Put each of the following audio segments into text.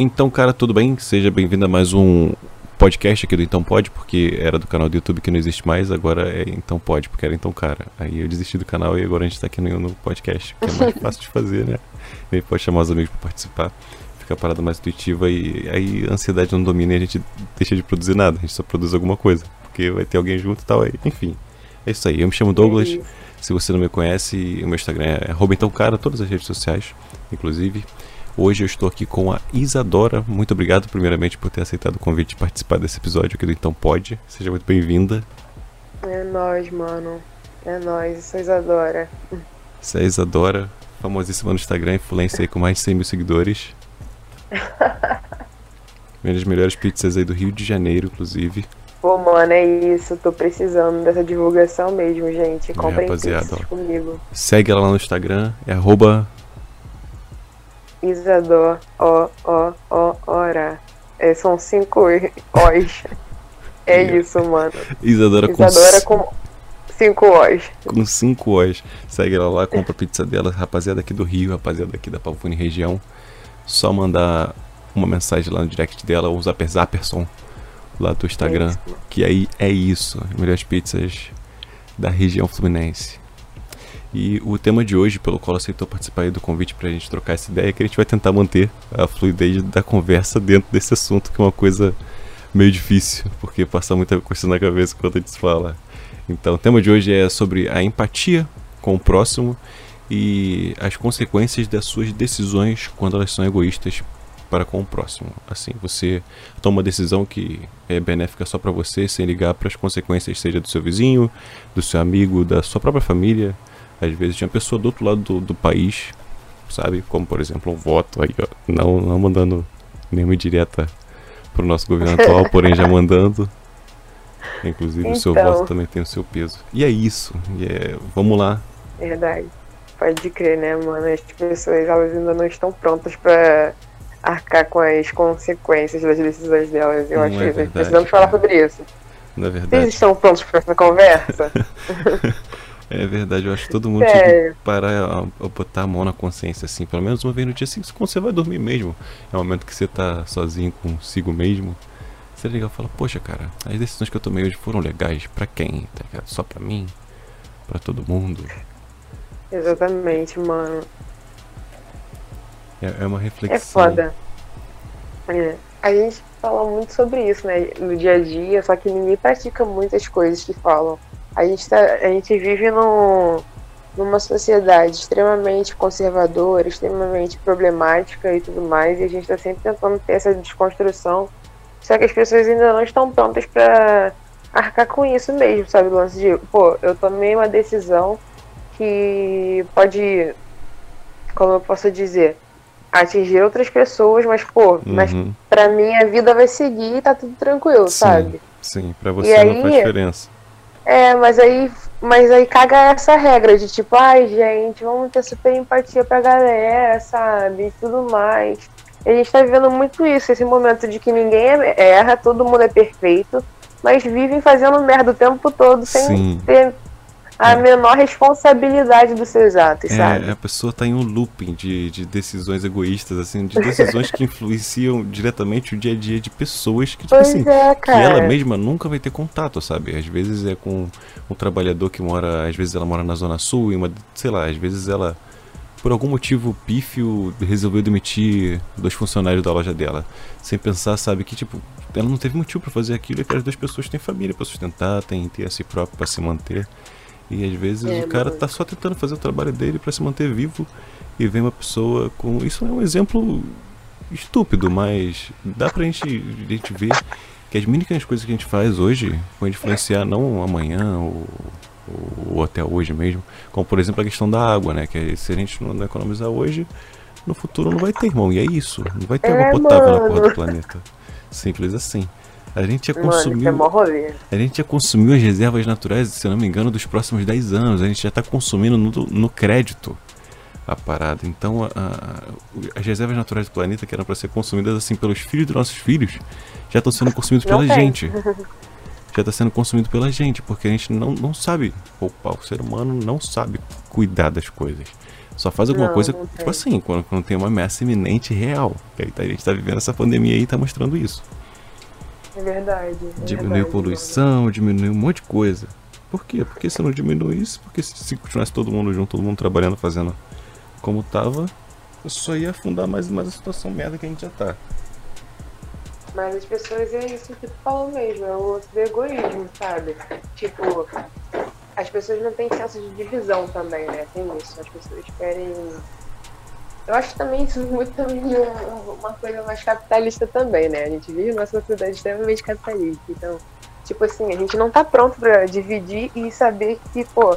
Então, cara, tudo bem? Seja bem-vindo a mais um podcast aqui do Então Pode, porque era do canal do YouTube que não existe mais, agora é Então Pode, porque era Então Cara. Aí eu desisti do canal e agora a gente tá aqui no, no podcast, que é mais fácil de fazer, né? Gente pode chamar os amigos pra participar, fica a parada mais intuitiva e aí a ansiedade não domina e a gente deixa de produzir nada, a gente só produz alguma coisa, porque vai ter alguém junto e tal, aí, enfim. É isso aí, eu me chamo Douglas, se você não me conhece, o meu Instagram é arroba então cara, todas as redes sociais, inclusive. Hoje eu estou aqui com a Isadora. Muito obrigado, primeiramente, por ter aceitado o convite de participar desse episódio aqui do Então Pode. Seja muito bem-vinda. É nóis, mano. É nóis, eu sou Isadora. Você é a Isadora, famosíssima no Instagram, influência aí com mais de 100 mil seguidores. Uma das melhores pizzas aí do Rio de Janeiro, inclusive. Pô, mano, é isso. Tô precisando dessa divulgação mesmo, gente. Comprem É, rapaziada, pizzas ó. comigo. Segue ela lá no Instagram, é arroba Isador, ó, ó, ó, ora. É, são cinco O's. É isso, mano. Isadora com, Isadora c- com cinco O's. com 5 O's. Segue ela lá, compra a pizza dela, rapaziada aqui do Rio, rapaziada aqui da Pavune região. Só mandar uma mensagem lá no direct dela, ou usar Zapperson lá do Instagram. É. Que aí é isso, melhores pizzas da região fluminense. E o tema de hoje, pelo qual aceitou participar do convite pra gente trocar essa ideia, é que a gente vai tentar manter a fluidez da conversa dentro desse assunto, que é uma coisa meio difícil, porque passa muita coisa na cabeça quando a gente fala. Então, o tema de hoje é sobre a empatia com o próximo e as consequências das suas decisões quando elas são egoístas para com o próximo. Assim, você toma uma decisão que é benéfica só para você, sem ligar para as consequências, seja do seu vizinho, do seu amigo, da sua própria família. Às vezes tinha pessoa do outro lado do, do país, sabe? Como por exemplo um voto aí, ó. Não, não mandando nenhuma direta pro nosso governo atual, porém já mandando. Inclusive o seu Então. voto também tem o seu peso. E é isso. E é, vamos lá. Verdade. Pode crer, né, mano? As pessoas elas ainda não estão prontas pra arcar com as consequências das decisões delas. Eu Não acho é que verdade, precisamos falar cara. sobre isso. Na Vocês verdade. estão prontos pra essa conversa? É verdade, eu acho que todo mundo tinha que parar a, botar a mão na consciência, assim, pelo menos uma vez no dia, assim, quando você vai dormir mesmo. É o momento que você tá sozinho consigo mesmo. Você é legal e fala, poxa, cara, as decisões que eu tomei hoje foram legais pra quem? Tá ligado? Só pra mim? Pra todo mundo? Exatamente, mano. É, é uma É reflexão. foda. É. A gente fala muito sobre isso, né? No dia a dia, só que ninguém pratica muitas coisas que falam. A gente, tá, a gente vive num, numa sociedade extremamente conservadora, extremamente problemática e tudo mais, e a gente tá sempre tentando ter essa desconstrução. Só que as pessoas ainda não estão prontas pra arcar com isso mesmo, sabe? O lance de, pô, eu tomei uma decisão que pode, como eu posso dizer, atingir outras pessoas, mas, pô, mas Uhum. pra mim a vida vai seguir e tá tudo tranquilo, Sim. sabe? Sim, pra você E não faz aí- diferença. É, mas aí, mas aí caga essa regra de tipo, ai gente, vamos ter super empatia pra galera, sabe? E tudo mais. E a gente tá vivendo muito isso, esse momento de que ninguém é- erra, todo mundo é perfeito, mas vivem fazendo merda o tempo todo sem Sim. ter a É. menor responsabilidade dos seus atos, sabe? É, a pessoa tá em um looping de, de decisões egoístas, assim, de decisões que influenciam diretamente o dia a dia de pessoas que, tipo Pois assim, é, que ela mesma nunca vai ter contato, sabe? Às vezes é com um trabalhador que mora, às vezes ela mora na Zona Sul, em uma, sei lá, às vezes ela, por algum motivo pífio, resolveu demitir dois funcionários da loja dela. Sem pensar, sabe, que tipo, ela não teve motivo pra fazer aquilo e aquelas duas pessoas têm família pra sustentar, têm ter a si próprio pra se manter. E às vezes É, o cara mano. tá só tentando fazer o trabalho dele pra se manter vivo e vem uma pessoa com. Isso é um exemplo estúpido, mas dá pra gente, a gente ver que as mínimas coisas que a gente faz hoje vão influenciar não amanhã ou, ou, até hoje mesmo, como por exemplo a questão da água, né? Que se a gente não economizar hoje, no futuro não vai ter, irmão. E é isso, não vai ter É, água potável na porra mano. do planeta. Simples assim. A gente já Mano, isso é consumiu. mó rolê. A gente já consumiu as reservas naturais, se eu não me engano, dos próximos 10 anos. A gente já está consumindo no, no crédito a parada. Então, a- a- as reservas naturais do planeta, que eram para ser consumidas assim pelos filhos dos nossos filhos, já estão sendo consumidos Não pela tem. gente. Já está sendo consumido pela gente, porque a gente não, não sabe poupar. O ser humano não sabe cuidar das coisas. Só faz alguma Não, coisa, não tipo assim, quando, quando tem uma ameaça iminente real. Que aí tá- a gente tá vivendo essa pandemia aí e tá mostrando isso. É verdade. é Diminuiu verdade, poluição, diminuiu um monte de coisa. Por quê? Porque se não diminuísse, porque se, se continuasse todo mundo junto, todo mundo trabalhando, fazendo como tava, só ia afundar mais, mais a situação merda que a gente já tá. Mas as pessoas é isso que tu falou mesmo, é o do egoísmo, sabe? Tipo, as pessoas não têm senso de divisão também, né? Tem isso. As pessoas querem. Eu acho também isso muito também um- uma coisa mais capitalista também, né? A gente vive numa sociedade extremamente capitalista. Então, tipo assim, a gente não tá pronto pra dividir e saber que, pô,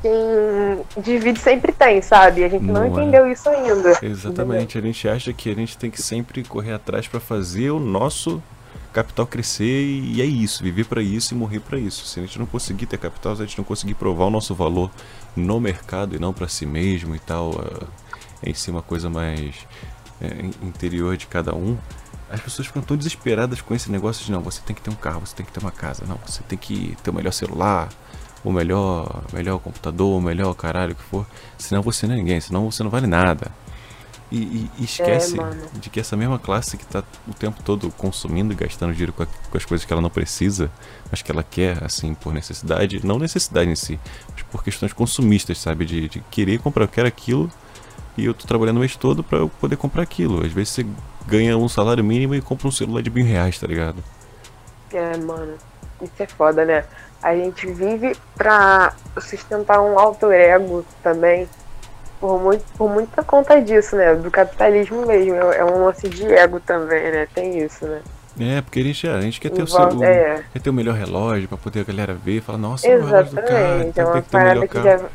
quem divide sempre tem, sabe? A gente não, Não é. entendeu isso ainda. Exatamente, a gente acha que a gente tem que sempre correr atrás pra fazer o nosso capital crescer e é isso, viver pra isso e morrer pra isso. Se a gente não conseguir ter capital, se a gente não conseguir provar o nosso valor no mercado e não pra si mesmo e tal, ah, em si uma coisa mais é, in- interior de cada um, as pessoas ficam tão desesperadas com esse negócio de não, você tem que ter um carro, você tem que ter uma casa, não, você tem que ter o melhor celular, o melhor, melhor computador, o melhor caralho que for, senão você não é ninguém, senão você não vale nada. E, e- esquece mano. de que essa mesma classe que tá o tempo todo consumindo e gastando dinheiro com, a- com as coisas que ela não precisa, mas que ela quer, assim, por necessidade, não necessidade em si, mas por questões consumistas, sabe? De, de querer comprar, eu quero aquilo e eu tô trabalhando o mês todo pra eu poder comprar aquilo. Às vezes você ganha um salário mínimo e compra um celular de mil reais, tá ligado? É, mano, isso é foda, né? A gente vive pra sustentar um alter ego também, por, muito, por muita conta disso, né? Do capitalismo mesmo. É, é um lance de ego também, né? Tem isso, né? É, porque a gente, a gente quer ter o, seu, é. quer ter o melhor relógio pra poder a galera ver e falar, nossa, o relógio do cara, Exatamente. É uma tem que ter o melhor que carro. já.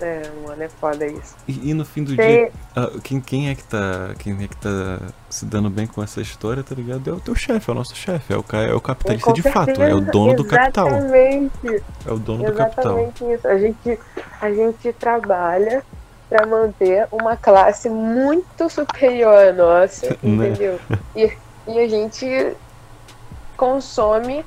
É, mano, é foda isso. E, e no fim do dia, ah, quem, quem é que tá. Quem é que tá se dando bem com essa história, tá ligado? É o teu chefe, é o nosso chefe, é o, é o capitalista Com de fato, é o dono do capital. Exatamente. É o dono do capital. Exatamente isso. A gente, a gente trabalha para manter uma classe muito superior à nossa, Né? entendeu? E, e a gente consome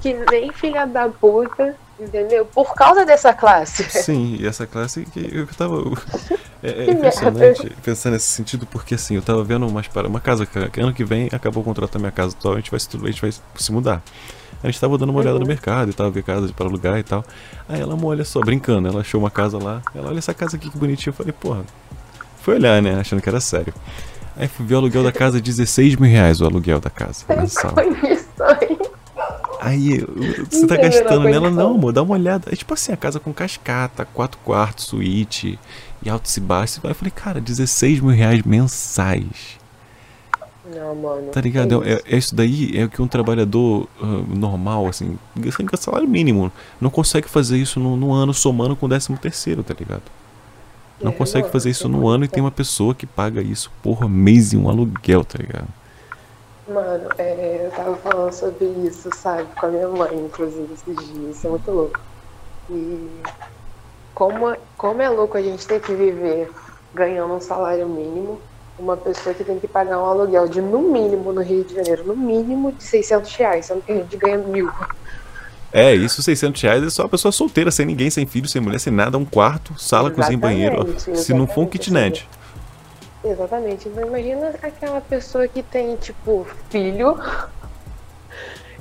que nem filha da puta, entendeu? Por causa dessa classe. Sim, e essa classe que eu tava. É, é impressionante pensar nesse sentido, porque assim, eu tava vendo umas para uma casa que, ano que vem acabou o contrato da minha casa atual, a gente vai se, a gente vai se mudar. A gente tava dando uma olhada no Uhum. mercado e tal, ver casa para alugar e tal. Aí ela, olha só, brincando, ela achou uma casa lá. Ela, olha essa casa aqui que bonitinha. Eu falei, porra. Fui olhar, né? Achando que era sério. Aí fui ver o aluguel da casa, 16 mil reais o aluguel da casa Sem condições. Aí, você tá gastando nela? Não, amor, dá uma olhada. É tipo assim, a casa com cascata, quatro quartos, suíte, e altos e baixos. Aí eu falei, cara, 16 mil reais mensais. Não, mano. Tá ligado? É, isso. é isso daí é o que um trabalhador ah, normal, assim, sem salário mínimo, não consegue fazer isso no, no ano somando com o décimo terceiro, tá ligado? Não É, consegue mano, fazer isso sem no ano e tem uma pessoa que paga isso por mês em um aluguel, tá ligado? Mano, é, eu tava falando sobre isso, sabe? Com a minha mãe, inclusive, esses dias. Isso é muito louco. E como, como é louco a gente ter que viver ganhando um salário mínimo, uma pessoa que tem que pagar um aluguel de, no mínimo, no Rio de Janeiro, no mínimo de 600 reais, sendo que a gente ganha mil. É, isso 600 reais é só uma pessoa solteira, sem ninguém, sem filho, sem mulher, sem nada, um quarto, sala, cozinha e banheiro. Exatamente, Se não for um exatamente, kitnet. Exatamente. Então imagina aquela pessoa que tem, tipo, filho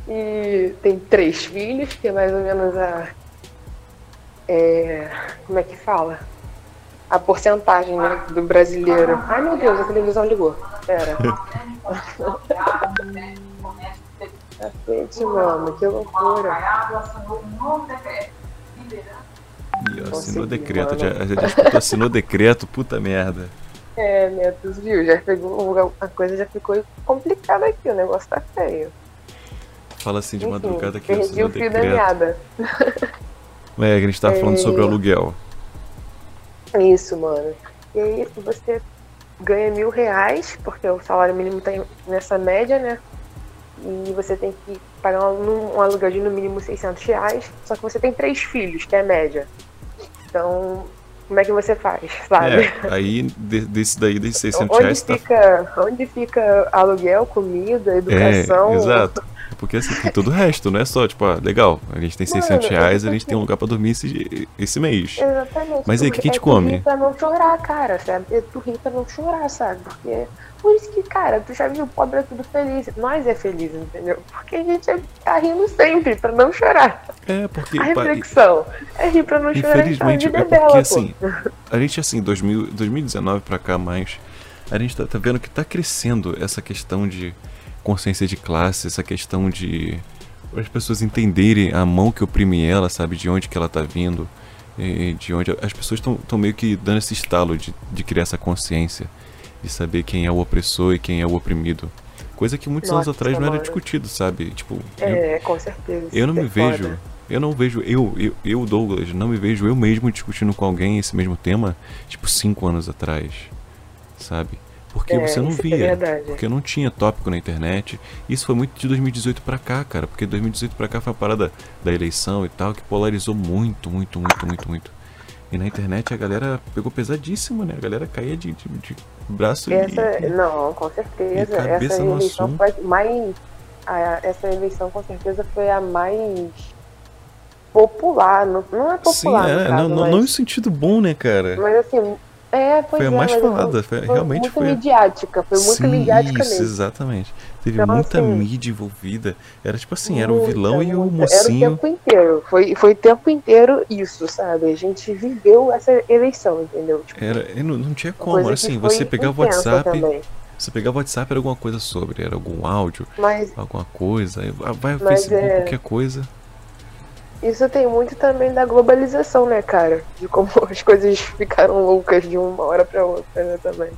e tem três filhos, que é mais ou menos a. é, como é que fala? A porcentagem né, do brasileiro. Ai meu Deus, a televisão ligou. Pera. Cacete, mano, que loucura. E assinou Consegui, decreto, mano. já, já assinou decreto, puta merda. É, Netos, viu? Já pegou. A coisa já ficou complicada aqui, o negócio tá feio. Fala assim de Enfim, madrugada que perdi o fio da meada. É, que a gente falando É. sobre o aluguel. Isso, mano. E aí você ganha mil reais, porque o salário mínimo tá nessa média, né? E você tem que pagar um, um aluguel de no mínimo 600 reais, só que você tem três filhos, que é a média. Então, como é que você faz, sabe? É, aí de- desse daí, desses 600 onde, reais, tá fica, onde fica aluguel, comida, É, educação? exato. Porque assim, tem todo o resto, não é só, tipo, ah, legal, a gente tem 600 Mano, reais, a gente tem um lugar pra dormir esse, esse mês. Exatamente. Mas aí, o tu- que que a gente é tu come? rir pra não chorar, cara, sabe? É tu rir pra não chorar, sabe? Porque. Por isso que, cara, tu já viu o pobre é tudo feliz. Nós é feliz, entendeu? Porque a gente tá rindo sempre pra não chorar. É, porque. A reflexão é rir pra não chorar. Infelizmente, então, é porque bela, assim, pô. a gente assim, 2000, 2019 pra cá mais, a gente tá, tá vendo que tá crescendo essa questão de consciência de classe, essa questão de as pessoas entenderem a mão que oprime ela, sabe, de onde que ela tá vindo, de onde as pessoas estão meio que dando esse estalo de, de criar essa consciência, de saber quem é o opressor e quem é o oprimido. Coisa que muitos anos Nossa, atrás não era discutido, sabe? Tipo, eu- É, com certeza. eu não me é foda. vejo, eu não vejo, eu, eu, eu, Douglas, não me vejo eu mesmo discutindo com alguém esse mesmo tema, tipo, cinco anos atrás, sabe? Porque É, você não é via, verdade. porque não tinha tópico na internet. Isso foi muito de 2018 pra cá, cara, porque 2018 pra cá foi a parada da eleição e tal, que polarizou muito, muito, muito, muito, muito. E na internet a galera pegou pesadíssimo, né? A galera caía de, de, de braço Essa, e... não, com certeza. Essa no eleição foi mais. a- essa eleição com certeza foi a mais popular. Não, não é Sim, popular, no é, caso, não, mas, não em sentido bom, né, cara? mas assim. É, Foi a é, mais mas falada, foi- realmente muito foi a- midiática, foi muito Sim, midiática isso, mesmo. exatamente. Teve Então, muita assim, mídia envolvida. Era tipo assim, era o Muita, vilão e o muita. mocinho. Era o tempo inteiro. Foi, foi o tempo inteiro isso, sabe? A gente viveu essa eleição, entendeu? Tipo, Era, não, não tinha como, assim, você pegava o WhatsApp, também. você pegava o WhatsApp era alguma coisa sobre, era algum áudio, Mas alguma coisa, vai ao Facebook, é- qualquer coisa. Isso tem muito também da globalização, né, cara? De como as coisas ficaram loucas de uma hora pra outra, né, também.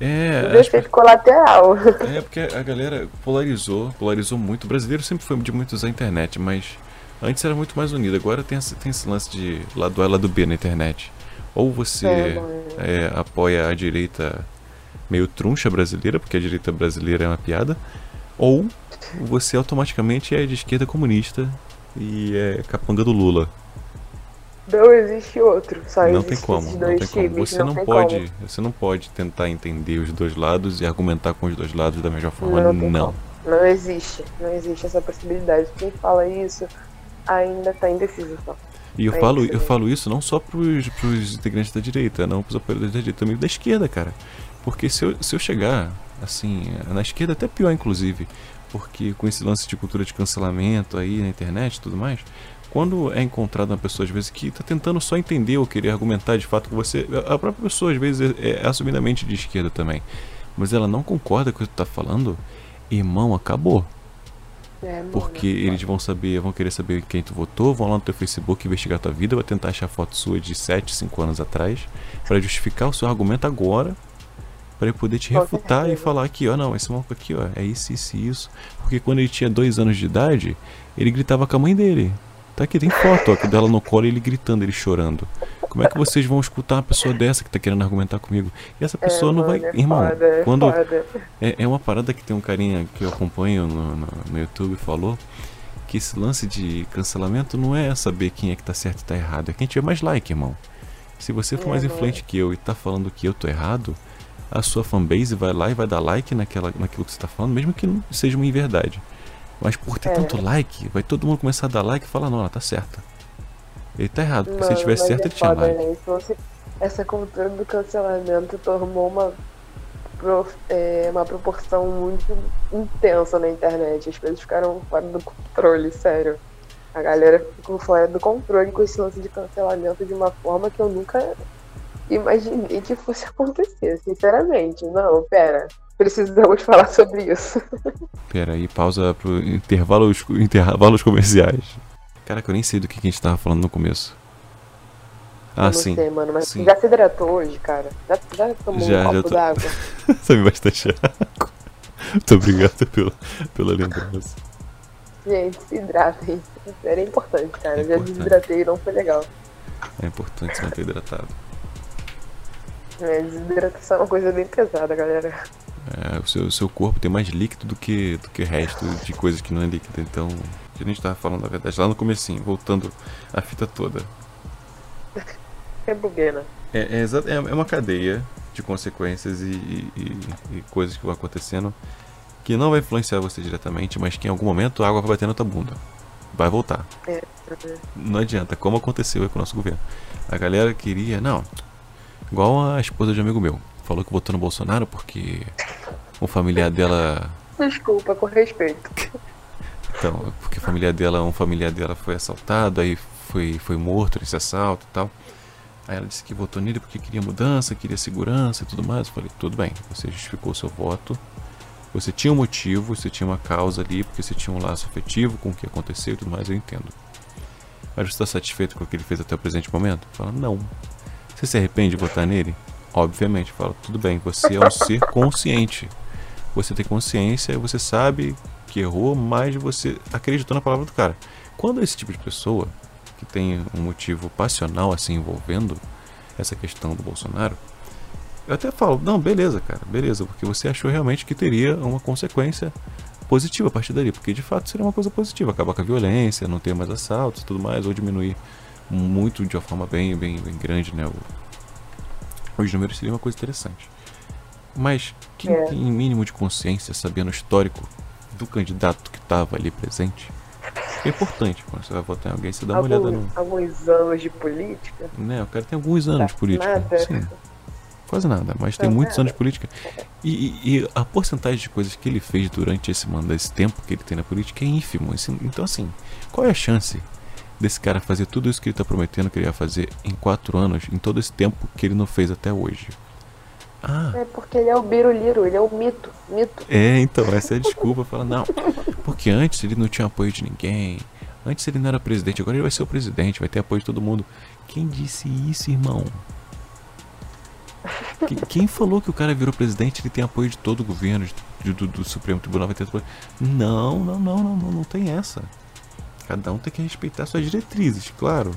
É, Um efeito colateral. É, porque a galera polarizou, polarizou muito. O brasileiro sempre foi de muito usar a internet, mas antes era muito mais unido. Agora tem esse, tem esse lance de lado A e lado B na internet. Ou você É, é, apoia a direita meio truncha brasileira, porque a direita brasileira é uma piada, ou você automaticamente é de esquerda comunista e é capanga do Lula. Não existe outro. Só não existe tem como, não tem como. Você não tem pode, como. você não pode tentar entender os dois lados e argumentar com os dois lados da mesma forma. Não não. Não existe. Não existe essa possibilidade. Quem fala isso ainda tá indeciso só. E eu É falo, isso eu falo isso não só pros, pros integrantes da direita, não pros apoiadores da direita, também da esquerda, cara. Porque se eu, se eu chegar, assim, na esquerda até pior, inclusive, porque com esse lance de cultura de cancelamento aí na internet e tudo mais, quando é encontrado uma pessoa, às vezes, que tá tentando só entender ou querer argumentar de fato com você, a própria pessoa, às vezes, é, é assumidamente de esquerda também, mas ela não concorda com o que tu tá falando, irmão, acabou. É, Porque eles vão saber, vão querer saber quem tu votou, vão lá no teu Facebook investigar tua vida, vai tentar achar foto sua de 7, 5 anos atrás, pra justificar o seu argumento agora, ele poder te Com refutar e falar aqui, ó, não, esse maluco aqui, ó, é isso, isso e isso. Porque quando ele tinha 2 anos de idade, ele gritava com a mãe dele. Tá aqui, tem foto, ó, que dela no colo e ele gritando, ele chorando. Como é que vocês vão escutar uma pessoa dessa que tá querendo argumentar comigo? E essa pessoa é, não mano, vai. é Irmão, foda, é quando, é, é uma parada que tem um carinha que eu acompanho no, no, no YouTube falou que esse lance de cancelamento não é saber quem é que tá certo e tá errado, é quem tiver mais like, irmão. Se você for É, mais influente que eu e tá falando que eu tô errado, a sua fanbase vai lá e vai dar like naquela, naquilo que você tá falando, mesmo que não seja uma inverdade. Mas por ter É. tanto like, vai todo mundo começar a dar like e falar, não, ela tá certa. Ele tá errado, porque se ele Mano, tivesse certo, é ele tinha foda, like. né? Você- essa cultura do cancelamento tomou uma, pro- é, uma proporção muito intensa na internet. As coisas ficaram fora do controle, sério. A galera ficou fora do controle com esse lance de cancelamento de uma forma que eu nunca imaginei que fosse acontecer, sinceramente. Não, pera. Precisamos falar sobre isso. Pera aí, pausa pro intervalos, intervalos comerciais. Caraca, eu nem sei do que, a gente tava falando no começo. Ah, não sim. sei, mano, mas sim. já se hidratou hoje, cara? Já, já tomou Já, um copo tô- d'água? Sabe bastante água. Muito obrigado pela, pela lembrança. Gente, se hidratem. Era importante, cara. É Eu já importante. desidratei e não foi legal. É importante se manter hidratado. É, desidratação é uma coisa bem pesada, galera. É, o, seu, o seu corpo tem mais líquido do que, do que resto de coisas que não é líquido. Então, a gente tava falando, na verdade, lá no comecinho, voltando a fita toda. É buguena. É, é, é- é uma cadeia de consequências e, e- e- coisas que vão acontecendo que não vai influenciar você diretamente, mas que em algum momento a água vai bater na tua bunda. Vai voltar. É. Não adianta, como aconteceu aí com o nosso governo. A galera queria, não, igual a esposa de um amigo meu, falou que votou no Bolsonaro porque um familiar dela. Desculpa, com respeito. Então, porque a família dela, um familiar dela foi assaltado, aí foi, foi morto nesse assalto e tal. Aí ela disse que votou nele porque queria mudança, queria segurança e tudo mais. Eu falei, tudo bem, você justificou o seu voto. Você tinha um motivo, você tinha uma causa ali, porque você tinha um laço afetivo com o que aconteceu e tudo mais, eu entendo. Mas você está satisfeito com o que ele fez até o presente momento? Fala, não. Você se arrepende de votar nele? Obviamente, fala, tudo bem, você é um ser consciente. Você tem consciência você sabe que errou, mas você acreditou na palavra do cara. Quando esse tipo de pessoa, que tem um motivo passional assim envolvendo essa questão do Bolsonaro, eu até falo, não, beleza, cara, beleza, porque você achou realmente que teria uma consequência positiva a partir dali, porque de fato seria uma coisa positiva, acabar com a violência, não ter mais assaltos e tudo mais, ou diminuir muito de uma forma bem, bem, bem grande, né? O, os números seria uma coisa interessante. Mas quem É. tem mínimo de consciência, sabendo o histórico do candidato que estava ali presente, é importante quando você vai votar em alguém, você dá uma olhada Alguns, no. alguns anos de política. Né, o cara tem alguns anos de política. Nada. Sim. Quase nada, mas tem muitos nada. anos de política. E, e- a porcentagem de coisas que ele fez durante esse esse tempo que ele tem na política é ínfimo. Esse- Então, assim, qual é a chance desse cara fazer tudo isso que ele tá prometendo que ele ia fazer em quatro anos, em todo esse tempo que ele não fez até hoje? Ah, É porque ele é o Biruliro, ele é o mito. Mito. é, então, essa é a desculpa. Fala, não, porque antes ele não tinha apoio de ninguém. Antes ele não era presidente, agora ele vai ser o presidente, vai ter apoio de todo mundo. Quem disse isso, irmão? Que- Quem falou que o cara virou presidente ele tem apoio de todo o governo, de- do, do Supremo Tribunal vai ter apoio? Não, não, não, não, não, não tem essa. Cada um tem que respeitar suas diretrizes, claro.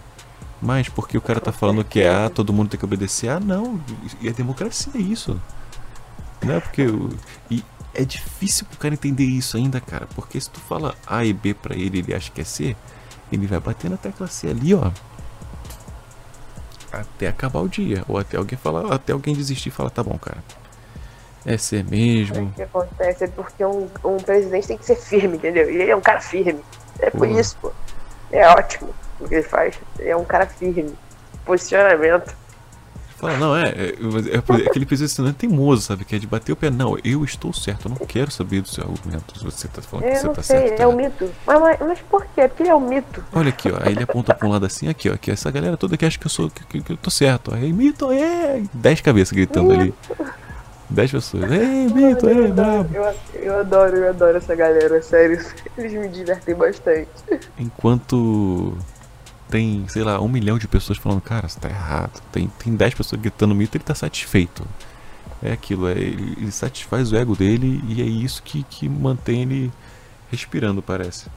Mas porque o cara tá falando que é ah, todo mundo tem que obedecer, ah, não, e é democracia isso. Não é porque. o- E é difícil pro cara entender isso ainda, cara. Porque se tu fala A e B pra ele ele acha que é C, ele vai bater na tecla C ali, ó. Até acabar o dia. Ou até alguém falar, até alguém desistir e falar, tá bom, cara. É C mesmo. O que acontece é porque um, um presidente tem que ser firme, entendeu? E ele é um cara firme. É por Pô. isso, pô. É ótimo o que ele faz. Ele é um cara firme. Posicionamento. Fala, não, é. É, é, é aquele posicionamento teimoso, sabe? Que é de bater o pé. Não, eu estou certo. Eu não quero saber do seu argumento. Se você tá falando que Eu você não tá sei, certo. tá é um mito. Mas, mas, por quê? Porque ele é um mito. Olha aqui, ó. Aí ele aponta pra um lado assim, aqui, ó. Que essa galera toda que acha que eu sou. Que, que- que eu tô certo. Aí, mito, é! Dez cabeças gritando ali. Dez pessoas. Ei, mito, é, eu, brabo. eu, eu adoro, eu adoro essa galera, sério. Eles me divertem bastante. Enquanto tem, sei lá, um milhão de pessoas falando, cara, você tá errado. Tem, tem dez pessoas gritando mito, ele tá satisfeito. É aquilo, é, ele, ele satisfaz o ego dele e é isso que, que mantém ele respirando, parece.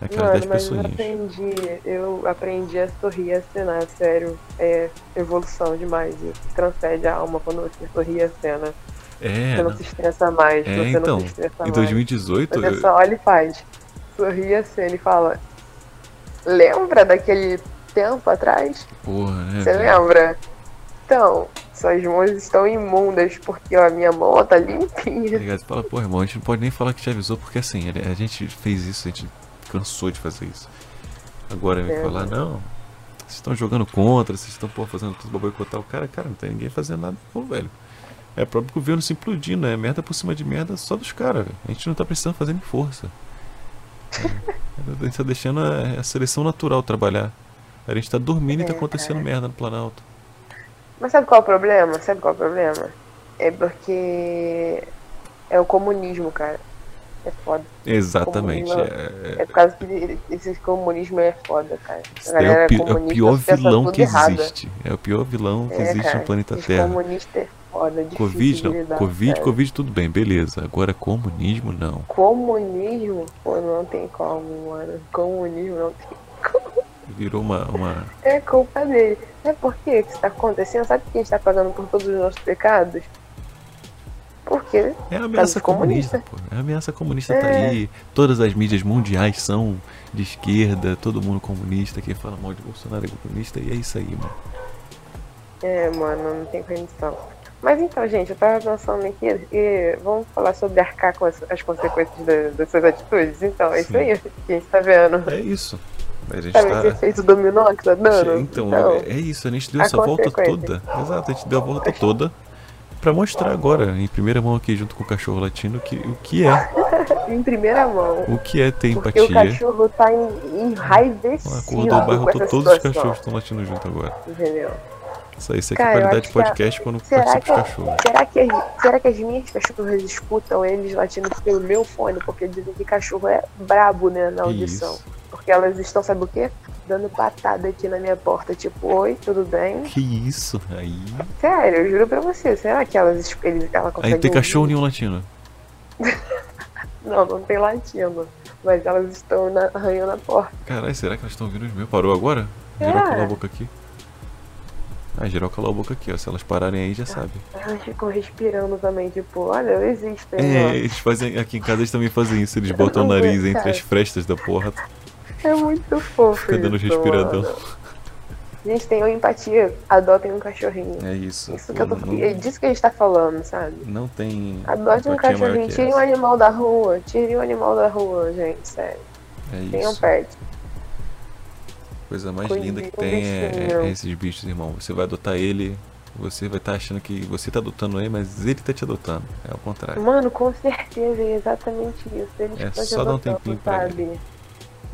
É Aquelas Mano, dez mas eu pessoinhas. aprendi, eu aprendi a sorrir e a acenar, sério. É evolução demais. Transcende a alma quando você sorri e acena. É, Você não não. se estressa mais, É, você então, não se estressa em mais. 2018, Você eu- só olha e faz. Sorri e acena e fala. Lembra daquele tempo atrás? porra, né? Você velho? lembra? Então, suas mãos estão imundas porque a minha mão ó, tá Tá limpinha. ligado? Você fala, pô, irmão, a gente não pode nem falar que te avisou, porque assim, a gente fez isso, a gente cansou de fazer isso. Agora me É, falar, não, vocês estão jogando contra, vocês estão pô, fazendo tudo pra boicotar o cara, cara, não tem ninguém fazendo nada, não, velho. É o próprio governo se implodindo, é merda por cima de merda só dos caras, velho. A gente não tá precisando fazer nem força. É, a gente tá deixando a, a seleção natural trabalhar. A gente tá dormindo e tá É, acontecendo merda no Planalto. Mas sabe qual é o problema? Sabe qual é o problema? É porque é o comunismo, cara. É foda. Exatamente. Comunismo É, É por causa que esse comunismo é foda, cara. A é, o pi- é o pior vilão que errado. existe. É o pior vilão que É, existe cara, no planeta Terra. comunista é foda, difícil Covid não. lidar, Covid, cara. Covid tudo bem, beleza. Agora comunismo não. Comunismo, pô, não tem como, mano. Comunismo não tem como. Virou uma. uma... É culpa dele. É porque que isso tá acontecendo? Sabe que a gente tá pagando por todos os nossos pecados? Porque É a ameaça comunista, comunistas. pô. É ameaça comunista tá É. aí. Todas as mídias mundiais são de esquerda, todo mundo comunista. Quem fala mal de Bolsonaro é comunista e é isso aí, mano. É, mano, não tem condição. Mas então, gente, eu tava pensando aqui e vamos falar sobre arcar com as, as consequências da- dessas atitudes. Então, é isso Sim. aí que a gente tá vendo. É isso. A gente Sabe tá. esse efeito dominó que tá dando? Então, Então, é isso, a gente deu a essa volta toda. Exato, a gente deu a volta toda pra mostrar agora, em primeira mão aqui, junto com o cachorro latino, que, o que é. em primeira mão. O que é ter Porque o empatia. cachorro tá em- enraivecido Acordou o bairro todos os cachorros estão latindo junto agora. Entendeu? Isso aí, isso aqui é qualidade de que a- podcast quando Será participa que, os cachorros. será, que as, será que as minhas cachorras escutam eles latindo pelo meu fone? Porque dizem que cachorro é brabo, né, na audição. Isso. Porque elas estão, sabe o quê? Dando patada aqui na minha porta, tipo, oi, tudo bem? Que isso? Aí. Sério, eu juro pra você, será que elas, es- eles, ela consegue Aí tem cachorro nenhum latino. Não, não tem latino. Mas elas estão na, arranhando a porta. Caralho, será que elas estão ouvindo os meus? Parou agora? É. Geral calou a boca aqui. Ah, geral calou a boca aqui, ó. Se elas pararem aí, já sabe. Elas ficam respirando também, tipo, olha, eu existo. É, eles fazem. Aqui em casa eles também fazem isso. Eles botam o nariz entre as frestas da porta. É muito fofo. Fica dando isso, respiradão. mano. Gente, tenham empatia, adotem um cachorrinho. É isso. Isso pô, tô não, É disso que a gente tá falando, sabe? não tem. Adote um cachorrinho, que tire um animal da rua, tire um animal da rua, gente, sério. É Tenham isso. pet. A coisa mais Cuide linda que tem é, é esses bichos, irmão. Você vai adotar ele, você vai estar achando que você tá adotando ele, mas ele tá te adotando. É ao contrário. Mano, com certeza, é exatamente isso. Eles É te só dar um tempinho pra sabe?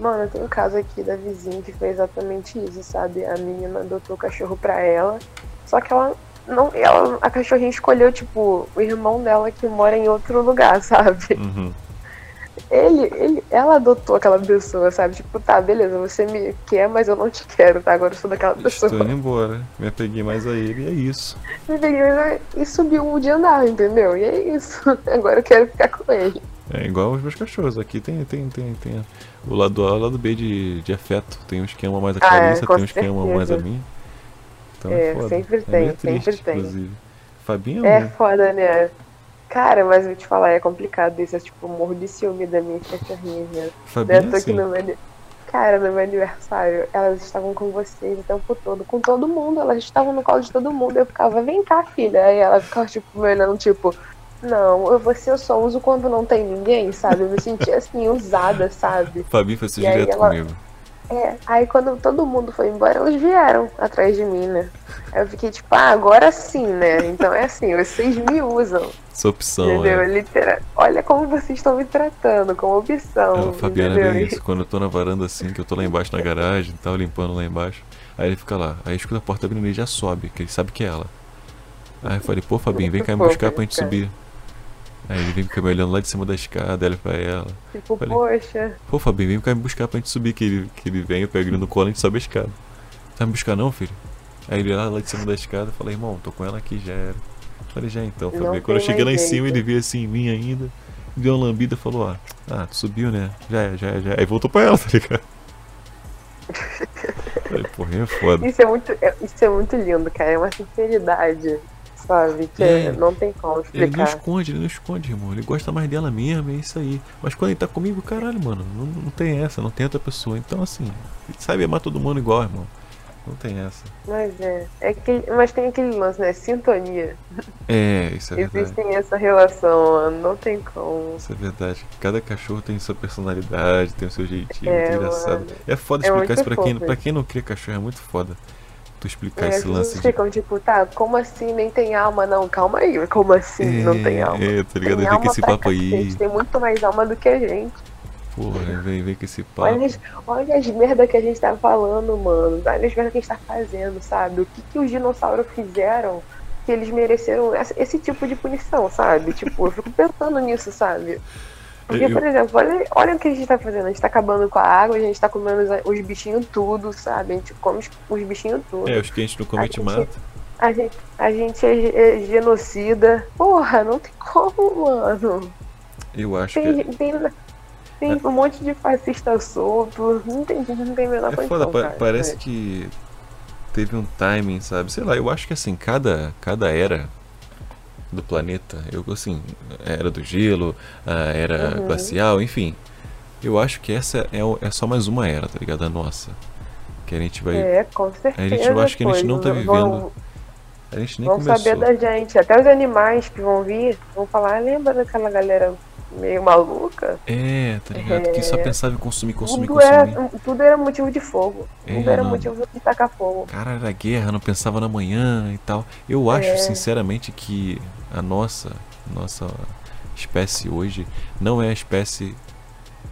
Mano, tem um caso aqui da vizinha que fez exatamente isso, sabe? A menina adotou o cachorro pra ela, só que ela não. Ela, a cachorrinha escolheu, tipo, o irmão dela que mora em outro lugar, sabe? Uhum. Ele, ele, ela adotou aquela pessoa, sabe? Tipo, tá, beleza, você me quer, mas eu não te quero, tá? Agora eu sou daquela pessoa. Estou indo embora. Me apeguei mais a ele e é isso. Me peguei e subiu de andar, entendeu? E é isso. Agora eu quero ficar com ele. É igual os meus cachorros. Aqui tem, tem, tem, tem o lado A e o lado B de, de afeto. Tem uns que amam mais a Ah, é, Clarissa, com tem uns que amam mais a certeza. mim. Então É, é, foda. sempre é tem, meio sempre triste, tem. inclusive. Fabinho É é um. foda, né? Cara, mas eu vou te falar, é complicado isso. É tipo, morro de ciúme da minha cachorrinha, né? Fabinho é Eu tô aqui assim. no meu... ani- Cara, no meu aniversário, elas estavam com vocês o tempo todo, com todo mundo, elas estavam no colo de todo mundo. Eu ficava, vem cá, filha. Aí ela ficava, tipo, me olhando, tipo, não, eu, você eu só uso quando não tem ninguém, sabe? Eu me sentia assim, usada, sabe? Fabinho faz isso E aí direto ela- comigo. É, aí quando todo mundo foi embora, elas vieram atrás de mim, né? Aí eu fiquei tipo, ah, agora sim, né? Então é assim, vocês me usam, Essa opção, entendeu? é. Litera... Olha como vocês estão me tratando, como opção, É, o Fabiano é isso. Quando eu tô na varanda assim, que eu tô lá embaixo na garagem e tal, limpando lá embaixo. Aí ele fica lá. Aí escuta a porta abrindo e ele já sobe, que ele sabe que é ela. Aí eu falei, pô Fabinho, vem cá me buscar pra gente subir. Aí ele vem ficar me olhando lá de cima da escada, olha pra ela. Tipo, Falei. poxa, Pô Fabinho, vem cá me buscar pra gente subir, que ele, que ele vem, eu pego ele no colo e a gente sobe a escada. Tá me buscar não, filho? Aí ele lá, lá de cima da escada, falei, irmão, tô com ela aqui, já era. Falei, já então, Fabinho. Quando eu cheguei lá em cima, jeito. ele veio assim em mim ainda, deu uma lambida e falou, ah, ah, tu subiu, né? Já é, já é, já é. Aí voltou pra ela, tá ligado? Falei, porra, é foda. isso é muito, é- isso é muito lindo, cara, é uma sinceridade, sabe? Que É. não tem como Ele não explicar. esconde, ele não esconde, irmão. Ele gosta mais dela mesmo, é isso aí. Mas quando ele tá comigo, caralho, mano, não, não tem essa, não tem outra pessoa. Então, assim, ele sabe amar todo mundo igual, irmão. Não tem essa. Mas é, é que, mas tem aquele lance, né? Sintonia. É, isso é verdade. Existem essa relação, mano, não tem como. Isso é verdade. Cada cachorro tem sua personalidade, tem o seu jeitinho, É, engraçado. mano. É foda É explicar muito isso pra quem, pra quem não cria cachorro, é muito foda. Tu explicar É, esse lance de. ficam tipo, tá, como assim nem tem alma? Não, calma aí, como assim não tem alma? É, tá ligado? Tem Vem com esse papo aí. cacete, Tem muito mais alma do que a gente. Porra, vem, vem com esse papo. Olha as, olha as merda que a gente tá falando, mano. Olha as merda que a gente tá fazendo, sabe? O que, que os dinossauros fizeram que eles mereceram esse tipo de punição, sabe? Tipo, eu fico pensando nisso, sabe? Porque, Eu- por exemplo, olha, olha o que a gente tá fazendo. A gente tá acabando com a água, a gente tá comendo os, os bichinhos tudo, sabe? A gente come os, os bichinhos tudo. É, os que a gente não come, a gente mata. A gente, a gente é, é genocida. Porra, não tem como, mano. Eu acho que. Tem, tem, tem um monte de fascista solto. Não tem, não tem a menor É condição, foda, cara. parece que teve um timing, sabe? Sei lá, eu acho que assim, cada, cada era do planeta, eu assim, era do gelo, a era Uhum. glacial, enfim. Eu acho que essa é, é só mais uma era, tá ligado? A nossa. Que a gente vai. É, com certeza. A gente- eu acho que a gente não tá vão- vivendo- A gente nem vão começou. saber da gente. Até os animais que vão vir vão falar, lembra daquela galera meio maluca? É, tá ligado? Que só pensava em consumir, consumir, Tudo consumir. era, tudo era motivo de fogo. É, Tudo era mano. motivo de tacar fogo. Cara, era guerra, não pensava na manhã e tal. Eu acho, É. sinceramente, que a nossa, nossa espécie hoje não é a espécie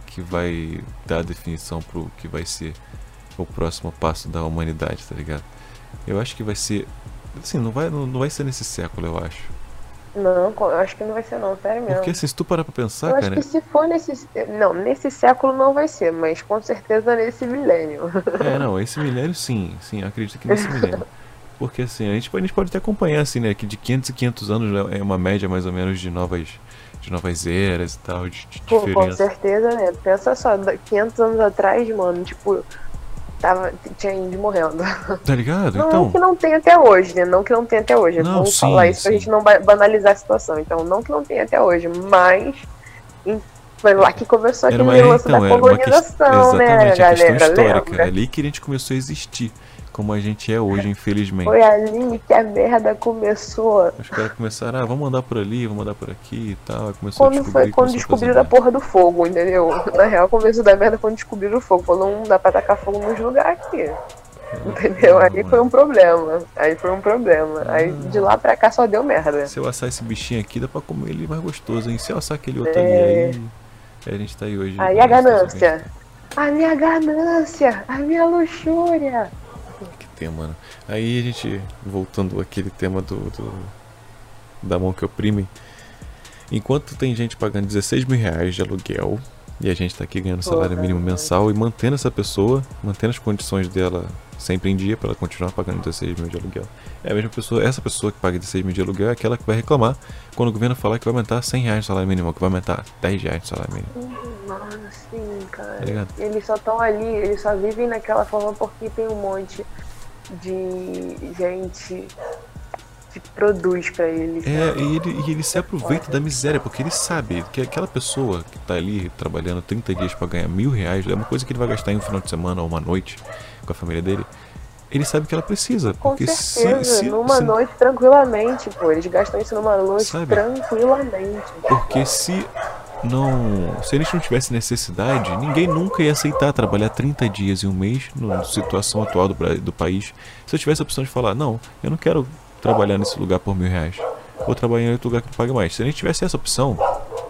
que vai dar a definição pro que vai ser o próximo passo da humanidade, tá ligado? Eu acho que vai ser. Assim, não vai, não, não vai ser nesse século, eu acho. Não, eu acho que não vai ser não, sério mesmo. Porque assim, se tu parar pra pensar, eu acho cara. que se for nesse. Não, nesse século não vai ser, mas com certeza nesse milênio. É, não, esse milênio sim, sim, acredito que nesse milênio. Porque assim, a gente, pode- a gente pode até acompanhar assim, né, que de 500 e 500 anos né, é uma média mais ou menos de novas de novas eras e tal, de, de Pô, com certeza, né? Pensa só, da- 500 anos atrás, mano, tipo, tava, tinha índio morrendo. Tá ligado? Não Então, que não tem até hoje, né? Não que não tem até hoje. Não, Vamos sim, falar isso pra sim. gente não ba- banalizar a situação. Então, não que não tem até hoje, mas foi lá que começou aquele uma, lance então, da colonização, né, a questão galera? histórica. É ali que a gente começou a existir, como a gente é hoje, infelizmente. Foi ali que a merda começou. Os caras começaram, ah, vamos andar por ali, vamos andar por aqui e tal. Começou a Quando foi quando começou a descobriram fazer a porra do fogo, entendeu? Na real, começo da merda quando descobriram o fogo. Falou, não dá pra tacar fogo nos lugares aqui. Entendeu? Aí foi um problema. Aí foi um problema. Aí de lá pra cá só deu merda. Se eu assar esse bichinho aqui, dá pra comer ele mais gostoso, hein? Se eu assar aquele outro É. ali, aí, a gente tá aí hoje. Aí a nessa ganância. A minha ganância, a minha luxúria. Tema, mano. Aí a gente, voltando àquele tema do, do- da mão que oprime. Enquanto tem gente pagando 16 mil reais de aluguel e a gente tá aqui ganhando salário Porra, mínimo mensal e mantendo essa pessoa, mantendo as condições dela sempre em dia pra ela continuar pagando 16 mil de aluguel. É a mesma pessoa, essa pessoa que paga 16 mil de aluguel é aquela que vai reclamar quando o governo falar que vai aumentar 100 reais no salário mínimo, que vai aumentar 10 reais no salário mínimo. Mano, sim, cara. Tá? Eles só estão ali, eles só vivem naquela forma porque tem um monte de gente que produz pra eles. É, sabe? e ele, e ele se aproveita da miséria, porque ele sabe que aquela pessoa que tá ali trabalhando 30 dias pra ganhar mil reais é uma coisa que ele vai gastar em um final de semana ou uma noite com a família dele. Ele sabe que ela precisa. Com porque certeza, se, se, numa se- noite tranquilamente, pô. Eles gastam isso numa noite Sabe? tranquilamente. Porque se não. Se gente não tivesse necessidade, ninguém nunca ia aceitar trabalhar 30 dias em um mês, na situação atual do, do país. Se eu tivesse a opção de falar, não, eu não quero trabalhar nesse lugar por mil reais. Vou trabalhar em outro lugar que pague mais. Se a gente tivesse essa opção,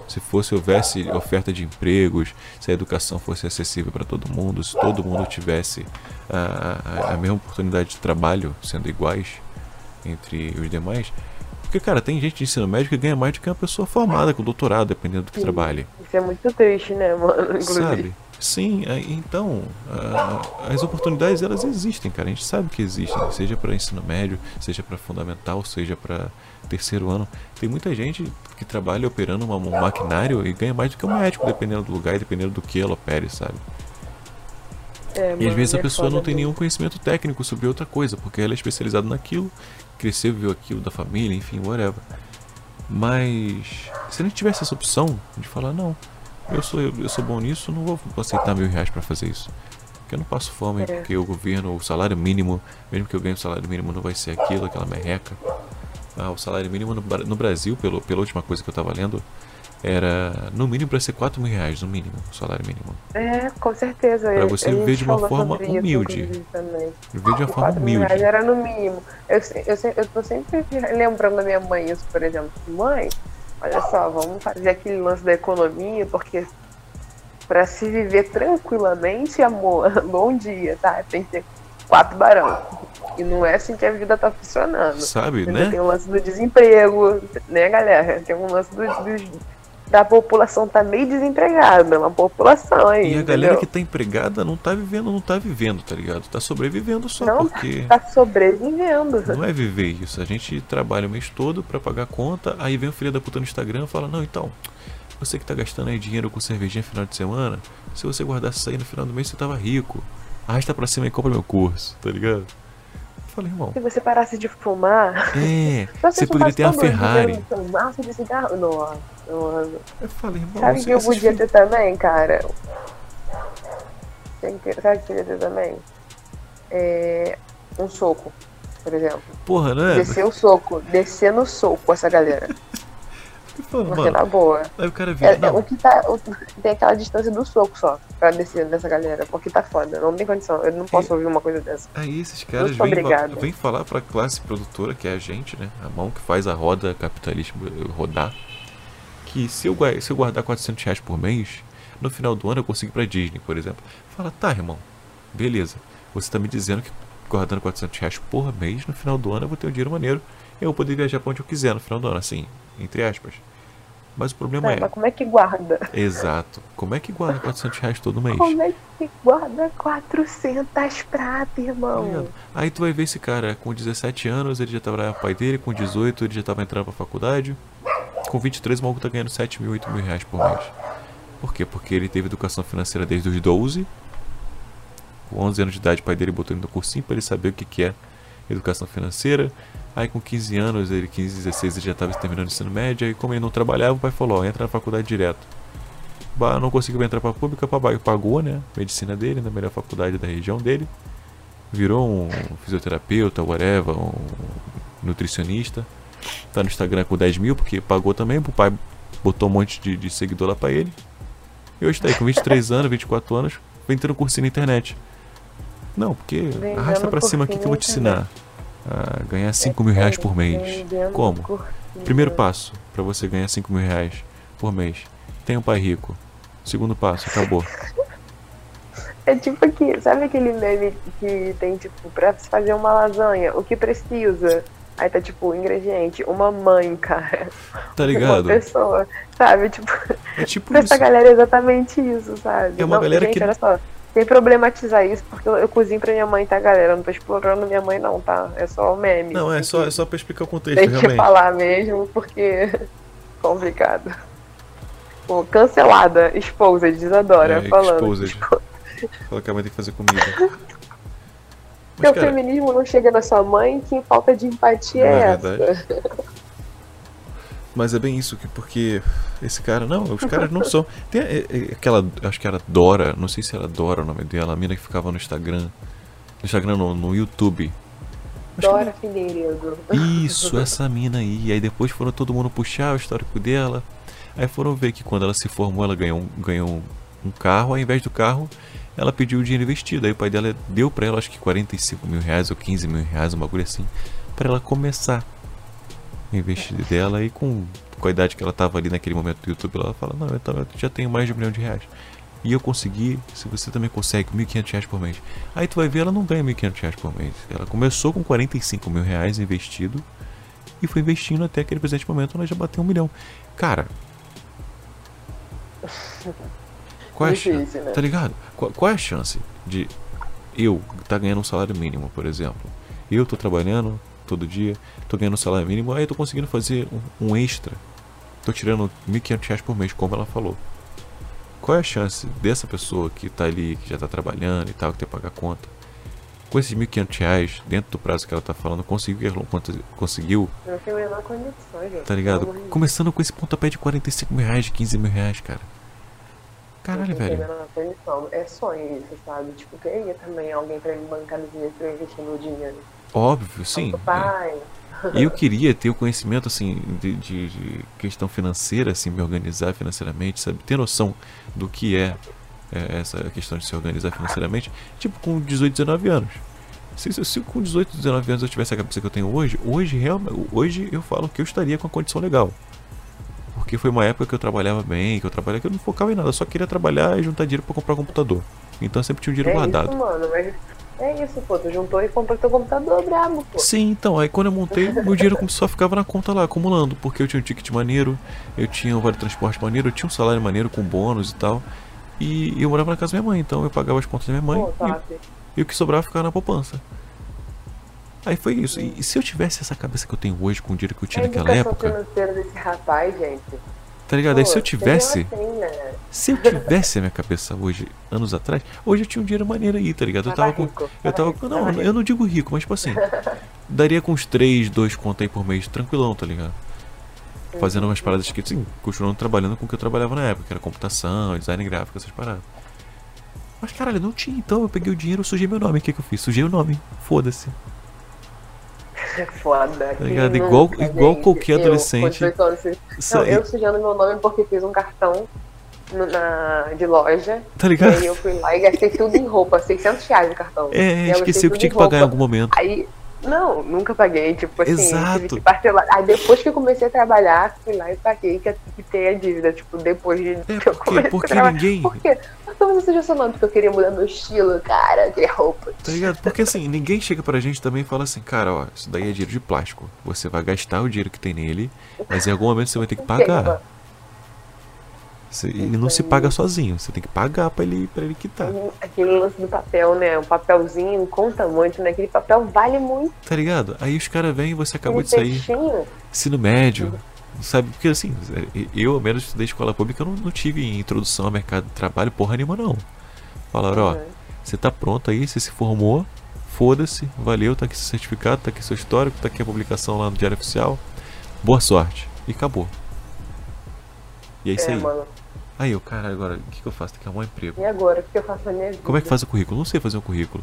se fosse houvesse oferta de empregos, se a educação fosse acessível para todo mundo, se todo mundo tivesse a, a, a mesma oportunidade de trabalho sendo iguais entre os demais. Porque, cara, tem gente de ensino médio que ganha mais do que uma pessoa formada com doutorado, dependendo do que Sim. trabalhe. Isso é muito triste, né, mano? Inclusive. Sabe? Sim, aí, então, a- as oportunidades elas existem, cara. A gente sabe que existem, seja para ensino médio, seja para fundamental, seja para terceiro ano. Tem muita gente que trabalha operando uma- um maquinário e ganha mais do que um médico, dependendo do lugar e dependendo do que ela opere, sabe? É, E às mano, vezes a é pessoa não tem mesmo. nenhum conhecimento técnico sobre outra coisa, porque ela é especializada naquilo, cresceu, viu aquilo da família, enfim, whatever. Mas se gente tivesse essa opção de falar, não, eu sou, eu sou bom nisso, não vou aceitar mil reais pra fazer isso. Porque eu não passo fome, É. porque o governo, o salário mínimo, mesmo que eu ganhe o salário mínimo, não vai ser aquilo, aquela merreca. Ah, o salário mínimo no, no Brasil, pelo, pela última coisa que eu tava lendo, era no mínimo pra ser 4 mil reais, no mínimo, o salário mínimo. É, com certeza. Pra A você viver de uma forma humilde. Viver de uma forma 4 mil reais humilde. era no mínimo. Eu, eu, eu tô sempre lembrando da minha mãe isso, por exemplo. Mãe, olha só, vamos fazer aquele lance da economia, porque pra se viver tranquilamente, amor, bom dia, tá? Tem que ter quatro barão. E não é assim que a vida tá funcionando. Sabe, Entendeu? né? Tem o lance do desemprego, né, galera? Tem um lance do, do- da população tá meio desempregada, uma população aí. E a galera entendeu? que tá empregada não tá vivendo, não tá vivendo, tá ligado? Tá sobrevivendo só Não, porque tá sobrevivendo. não é viver isso. A gente trabalha o mês todo pra pagar conta, aí vem o filho da puta no Instagram e fala: "Não, então, você que tá gastando aí dinheiro com cervejinha no final de semana, se você guardasse isso aí no final do mês você tava rico. Arrasta pra cima e compra meu curso", tá ligado? Falei, irmão, Se você parasse de fumar, é, você poderia ter uma Ferrari. Um maço de cigarro. Nossa, Eu falei, irmão, Sabe que eu podia ter também, cara? Tem que- Sabe o que eu podia ter também? É, um soco. por exemplo. Porra, né? Descer o soco, descer no soco essa galera. Porque mano, na boa. aí o cara vira. É, é não, o que tá. o- tem aquela distância do soco só pra descer nessa galera. Porque tá foda. Não tem condição. Eu não posso ouvir uma coisa dessa. Aí esses caras vêm, vêm falar pra classe produtora, que é a gente, né? A mão que faz a roda capitalista rodar. Que se eu, se eu guardar 400 reais por mês, no final do ano eu consigo ir pra Disney, por exemplo. Fala, tá, irmão, beleza. Você tá me dizendo que guardando 400 reais por mês, no final do ano eu vou ter um dinheiro maneiro. Eu vou poder viajar pra onde eu quiser no final do ano, assim, entre aspas. Mas o problema Tá, é. mas como é que guarda? Exato. Como é que guarda 400 reais todo mês? Como é que guarda 400 pratas, Tá irmão? ligado? Aí tu vai ver esse cara com 17 anos, ele já trabalhava com o pai dele, com 18 ele já tava entrando pra faculdade. Com 23 o maluco tá ganhando 7 mil, 8 mil reais por mês. Por quê? Porque ele teve educação financeira desde os 12. Com 11 anos de idade o pai dele botou ele no cursinho pra ele saber o que, que é educação financeira. Aí com 15 anos, ele 15, 16 ele já tava terminando o ensino médio. Aí como ele não trabalhava, o pai falou, ó, entra na faculdade direto. Bah, não conseguiu entrar pra pública, papai pagou, né? Medicina dele, na melhor faculdade da região dele virou um fisioterapeuta, whatever, um nutricionista. Tá no Instagram com 10 mil, porque pagou também, o pai botou um monte de, de seguidor lá pra ele. E hoje tá aí com 23 anos, 24 anos, vem tendo cursinho na internet. Não, porque Vendendo arrasta pra cima aqui que eu vou te ensinar a ganhar 5 mil reais por mês. Como? cursinho. Primeiro passo pra você ganhar 5 mil reais por mês. Tenha um pai rico. Segundo passo, acabou. É tipo aqui, sabe aquele meme que tem, tipo, pra fazer uma lasanha, o que precisa? Aí tá, tipo, ingrediente, uma mãe, cara. Tá Uma ligado? pessoa, sabe? Tipo, É tipo pra isso. essa galera é exatamente isso, sabe? É uma Não, galera gente, que- olha só, sem problematizar isso, porque eu, cozinho pra minha mãe, tá, galera? Eu não tô explorando minha mãe, não, tá? É só meme. Não, é Tem só, que- é só pra explicar o contexto, Tem que realmente. falar mesmo, porque complicado. Pô, cancelada, exposed, Isadora, É, falando. exposed. Fala que a mãe tem que fazer comida. Seu cara, feminismo não chega na sua mãe, que falta de empatia Não é, é essa? mas é bem isso, que porque esse cara, não, os caras não são. Tem é, é, aquela, acho que era Dora, não sei se era Dora o nome dela, a mina que ficava no Instagram. No Instagram, não, no YouTube. Acho que Dora Figueiredo. Isso, essa mina aí. E aí depois foram todo mundo puxar o histórico dela. Aí foram ver que quando ela se formou, ela ganhou, ganhou um carro. Ao invés do carro, ela pediu o dinheiro investido. Aí o pai dela deu pra ela, acho que 45 mil reais ou 15 mil reais, um bagulho assim, pra ela começar a investir dela. E com, com a idade que ela tava ali naquele momento do YouTube, ela fala: Não, então eu já tenho mais de um milhão de reais. E eu consegui, se você também consegue, 1.500 reais por mês. Aí tu vai ver, ela não ganha 1.500 reais por mês. Ela começou com 45 mil reais investido e foi investindo até aquele presente momento ela já bateu um milhão. Cara. Qual é a Difícil, chance? né? Tá ligado? Qual, qual é a chance de eu tá ganhando um salário mínimo, por exemplo? Eu tô trabalhando todo dia, tô ganhando um salário mínimo, aí eu tô conseguindo fazer um, um extra. Tô tirando 1.500 reais por mês, como ela falou. Qual é a chance dessa pessoa que tá ali, que já tá trabalhando e tal, que tem que pagar conta, com esses 1.500 reais, dentro do prazo que ela tá falando, conseguiu, conseguiu Não tem a menor condição, gente. Tá ligado? Começando com esse pontapé de 45 mil reais, de 15 mil reais, cara. Caralho, velho. É sonho isso, sabe? Tipo, queria também alguém pra me bancar no dinheiro pra investir meu dinheiro. Óbvio, sim. Pai. Eu queria ter o conhecimento, assim, de, de- de questão financeira, assim, me organizar financeiramente, sabe? Ter noção do que é, é, essa questão de se organizar financeiramente, tipo, com 18, 19 anos. Se, se, se com 18, 19 anos eu tivesse a cabeça que eu tenho hoje, hoje, realmente, hoje eu falo que eu estaria com a condição legal. Porque foi uma época que eu trabalhava bem, que eu trabalhava, que eu não focava em nada, eu só queria trabalhar e juntar dinheiro pra comprar um computador. Então eu sempre tinha um dinheiro É guardado. isso, mano. Mas é isso, pô. Tu juntou e comprou teu computador brabo, pô. Sim, então, aí quando eu montei, meu dinheiro só ficava na conta lá, acumulando, porque eu tinha um ticket maneiro, eu tinha um vale transporte maneiro, eu tinha um salário maneiro com bônus e tal. E eu morava na casa da minha mãe, então eu pagava as contas da minha mãe Pô, e, e o que sobrava ficava na poupança. Aí foi isso. E, e se eu tivesse essa cabeça que eu tenho hoje com o dinheiro que eu tinha naquela época, desse rapaz, gente. tá ligado? Aí se eu Pô, tivesse, assim, né? se eu tivesse a minha cabeça hoje, anos atrás, hoje eu tinha um dinheiro maneiro aí, tá ligado? Eu tava com, rico, Eu tava. rico, Não, eu não digo rico, mas tipo assim. daria com uns 3, 2 contos aí por mês, tranquilão, tá ligado? Fazendo umas paradas que, assim, continuando trabalhando com o que eu trabalhava na época, que era computação, design gráfico, essas paradas. Mas caralho, não tinha, então eu peguei o dinheiro, sujei meu nome. O que, que eu fiz? Sujei o nome. Foda-se. É foda. Tá ligado? Igual, igual qualquer eu, adolescente. com 18 anos, não, eu sujando meu nome porque fiz um cartão na, de loja. Tá E ligado? aí eu fui lá e gastei tudo em roupa, 600 reais no cartão. E É, eu esqueceu gastei que tinha que pagar em algum momento. Aí, não, nunca paguei, tipo assim, Exato. tive que parcelar. Aí depois que eu comecei a trabalhar, fui lá e paguei que quitei a dívida, tipo, depois de É, que eu porque, comecei porque a trabalhar. ninguém. Porque você já sonando, porque eu queria mudar meu estilo, cara, eu queria roupa. Tá ligado? Porque assim, ninguém chega pra gente também e fala assim, cara, ó, isso daí é dinheiro de plástico. Você vai gastar o dinheiro que tem nele, mas em algum momento você vai ter que pagar. Você- ele não se paga sozinho, você tem que pagar pra ele, pra ele quitar. Aquele lance do papel, né? O papelzinho conta muito, né? Aquele papel vale muito. Tá ligado? Aí os caras vêm e você acabou Aquele de sair, peixinho. ensino médio, sabe? Porque assim, eu, ao menos estudei escola pública, eu não, não tive introdução ao mercado de trabalho porra nenhuma, não. Falaram, ó, Uhum. você tá pronto aí, você se formou, foda-se, valeu, tá aqui seu certificado, tá aqui seu histórico, tá aqui a publicação lá no Diário Oficial, boa sorte. E acabou. E é isso É, aí. mano. Aí eu, caralho, agora, o que, que eu faço? Tem que arrumar um emprego. E agora? O que eu faço na minha vida? Como é que faz o currículo? Não sei fazer um currículo.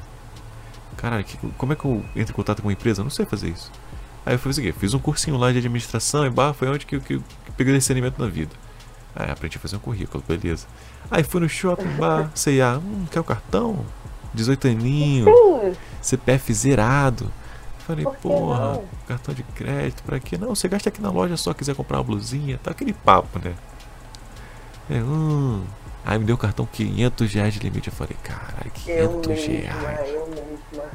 Caralho, que- como é que eu entro em contato com uma empresa? Não sei fazer isso. Aí eu fiz o quê? Fiz um cursinho lá de administração e barra, foi onde que, eu- que, eu- que peguei o discernimento na vida. Aí aprendi a fazer um currículo, beleza. Aí fui no shopping, bar, sei lá, hum, quer o cartão? 18 aninho, CPF zerado. Falei, porra, não? cartão de crédito, pra quê? Não, você gasta aqui na loja só quiser comprar uma blusinha, tá aquele papo, né? É, hum. Aí me deu um cartão 500 reais de limite. Eu falei, caralho, eu 500 mesma, reais. eu mesma.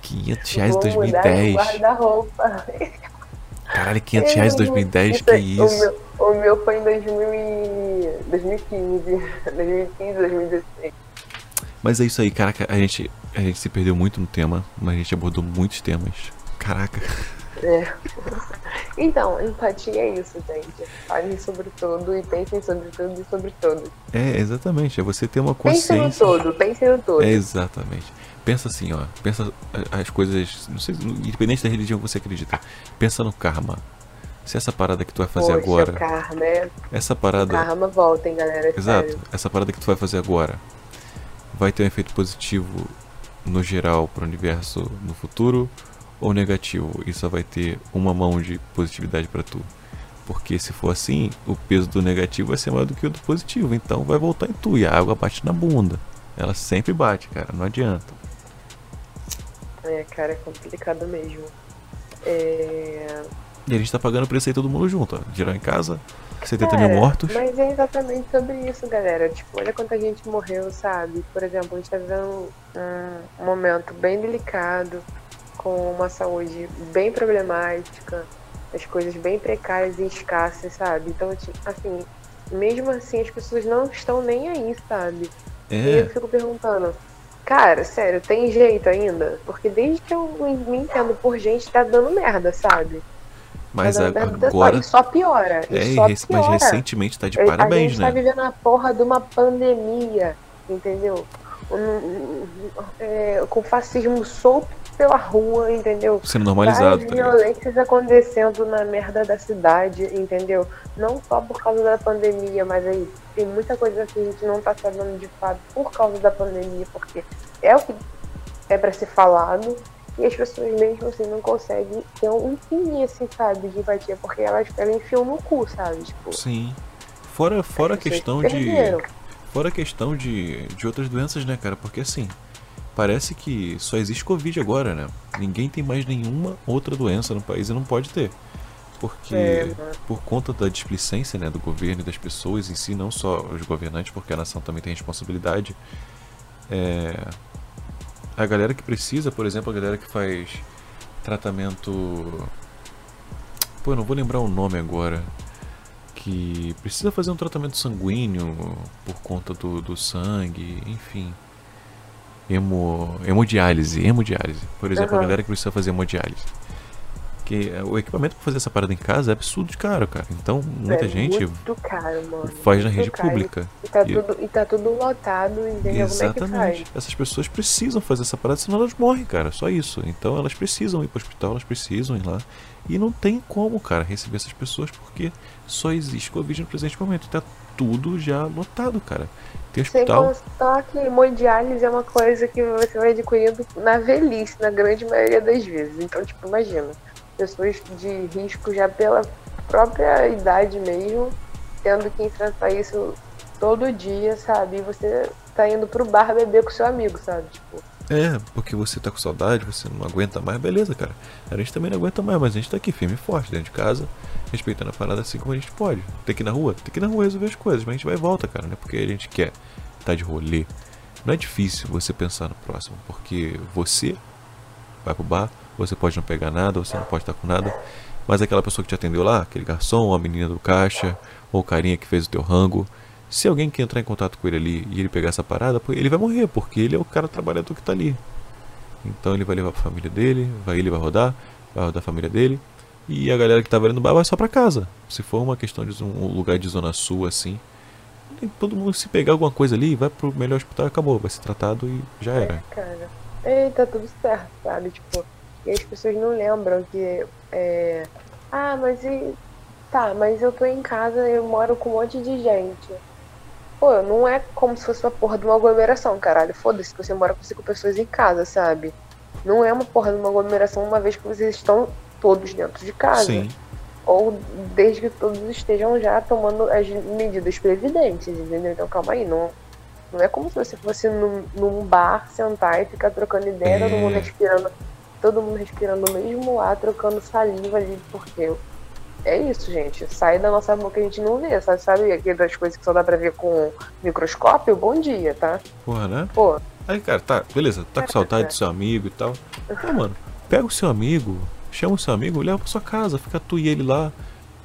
500 reais em Vou mudar de 2010. guarda-roupa. Caralho, 500 reais em 2010, que isso? O meu, o meu foi em 2000 e... 2015. 2015, 2016. Mas é isso aí, caraca, a gente, a gente se perdeu muito no tema, mas a gente abordou muitos temas. Caraca. É. Então, empatia é isso, gente. Falem sobre tudo e pensem sobre tudo e sobre tudo. É, exatamente, é você ter uma Pensem no consciência. todo, pensem no todo. É, exatamente. Pensa assim, ó. Pensa as coisas. Não sei, independente da religião que você acredita. Pensa no karma. Se essa parada que tu vai fazer Poxa, agora. o karma, é... Essa O parada. karma volta, hein, galera. Exato. sério. Essa parada que tu vai fazer agora vai ter um efeito positivo no geral pro universo no futuro ou negativo e só vai ter uma mão de positividade pra tu. Porque se for assim, o peso do negativo vai ser maior do que o do positivo, então vai voltar em tu e a água bate na bunda. Ela sempre bate, cara, não adianta. É, cara, é complicado mesmo. É... E a gente tá pagando preço aí todo mundo junto, ó. Geral em casa, 70 Cara, mil mortos. Mas é exatamente sobre isso, galera. Tipo, olha quanta gente morreu, sabe? Por exemplo, a gente tá vivendo um momento bem delicado, com uma saúde bem problemática, as coisas bem precárias e escassas, sabe? Então, assim, mesmo assim, as pessoas não estão nem aí, sabe? E eu É, fico perguntando, cara, sério, tem jeito ainda? Porque desde que eu me entendo por gente, tá dando merda, sabe? mas tá a- merda agora. Só piora. É, só mas piora. recentemente tá de É, a parabéns, gente tá né? vivendo a porra de uma pandemia, entendeu? Um- um- um- é, com fascismo solto pela rua, entendeu? Sendo normalizado, Várias tá violências acontecendo na merda da cidade, entendeu? Não só por causa da pandemia, mas aí tem muita coisa que a gente não tá sabendo de fato por causa da pandemia, porque é o que é pra ser falado. E as pessoas mesmo assim não conseguem ter um fim assim, sabe, de empatia, porque elas elas enfiam no cu, sabe? Tipo, Sim. Fora, fora a questão de. perderam. Fora a questão de, de outras doenças, né, cara? Porque assim, parece que só existe Covid agora, né? Ninguém tem mais nenhuma outra doença no país e não pode ter. Porque É, mano. por conta da displicência né, do governo e das pessoas em si, não só os governantes, porque a nação também tem responsabilidade. É, a galera que precisa, por exemplo, a galera que faz tratamento. Pô, eu não vou lembrar o nome agora. Que precisa fazer um tratamento sanguíneo por conta do, do sangue, enfim. Hemo, hemodiálise, hemodiálise. Por exemplo, a Aham. galera que precisa fazer hemodiálise. Que é, o equipamento para fazer essa parada em casa é absurdo de caro, cara. Então, muita é gente caro, faz na rede caro. pública. E tá, E- tudo, e tá tudo lotado, entendeu? Como é Exatamente. faz? Essas pessoas precisam fazer essa parada, senão elas morrem, cara. Só isso. Então elas precisam ir pro hospital, elas precisam ir lá. E não tem como, cara, receber essas pessoas porque só existe Covid no presente momento. Tá tudo já lotado, cara. Tem Sem hospital. constar que hemodiálise é uma coisa que você vai adquirindo na velhice, na grande maioria das vezes. Então, tipo, imagina, pessoas de risco já pela própria idade mesmo, tendo que enfrentar isso todo dia, sabe? E você tá indo pro bar beber com seu amigo, sabe? Tipo, É, porque você tá com saudade, você não aguenta mais, beleza, cara. A gente também não aguenta mais, mas a gente tá aqui firme e forte, dentro de casa, respeitando a parada assim como a gente pode. Tem que ir na rua? Tem que ir na rua resolver as coisas, mas a gente vai e volta, cara, não é porque a gente quer tá de rolê. Não é difícil você pensar no próximo, porque você vai pro bar, você pode não pegar nada, você não pode estar com nada, mas aquela pessoa que te atendeu lá, aquele garçom, a menina do caixa, ou o carinha que fez o teu rango, se alguém que entrar em contato com ele ali e ele pegar essa parada, ele vai morrer, porque ele é o cara trabalhador que tá ali. Então ele vai levar pra família dele, vai ele vai rodar, vai rodar a família dele, e a galera que tava ali no bar vai só pra casa. Se for uma questão de um lugar de zona sul assim, todo mundo se pegar alguma coisa ali, vai pro melhor hospital e acabou, vai ser tratado e já era. É, cara. E tá tudo certo, sabe? Tipo, e as pessoas não lembram que. É... Ah, mas e. Tá, mas eu tô em casa, eu moro com um monte de gente. Pô, não é como se fosse uma porra de uma aglomeração, caralho. Foda-se que você mora com cinco pessoas em casa, sabe? Não é uma porra de uma aglomeração uma vez que vocês estão todos dentro de casa. Sim, Ou desde que todos estejam já tomando as medidas previdentes, entendeu? Então calma aí, não, não é como se você fosse num, num bar, sentar e ficar trocando ideia, todo É. mundo respirando, todo mundo respirando o mesmo ar, trocando saliva ali, porque é isso, gente. Sai da nossa boca a gente não vê, sabe? Sabe aquelas coisas que só dá pra ver com microscópio? Bom dia, tá? porra, né? Pô, Aí, cara, tá, beleza, tá com saudade do seu amigo e tal. Pô, mano, pega o seu amigo, chama o seu amigo, leva pra sua casa, fica tu e ele lá.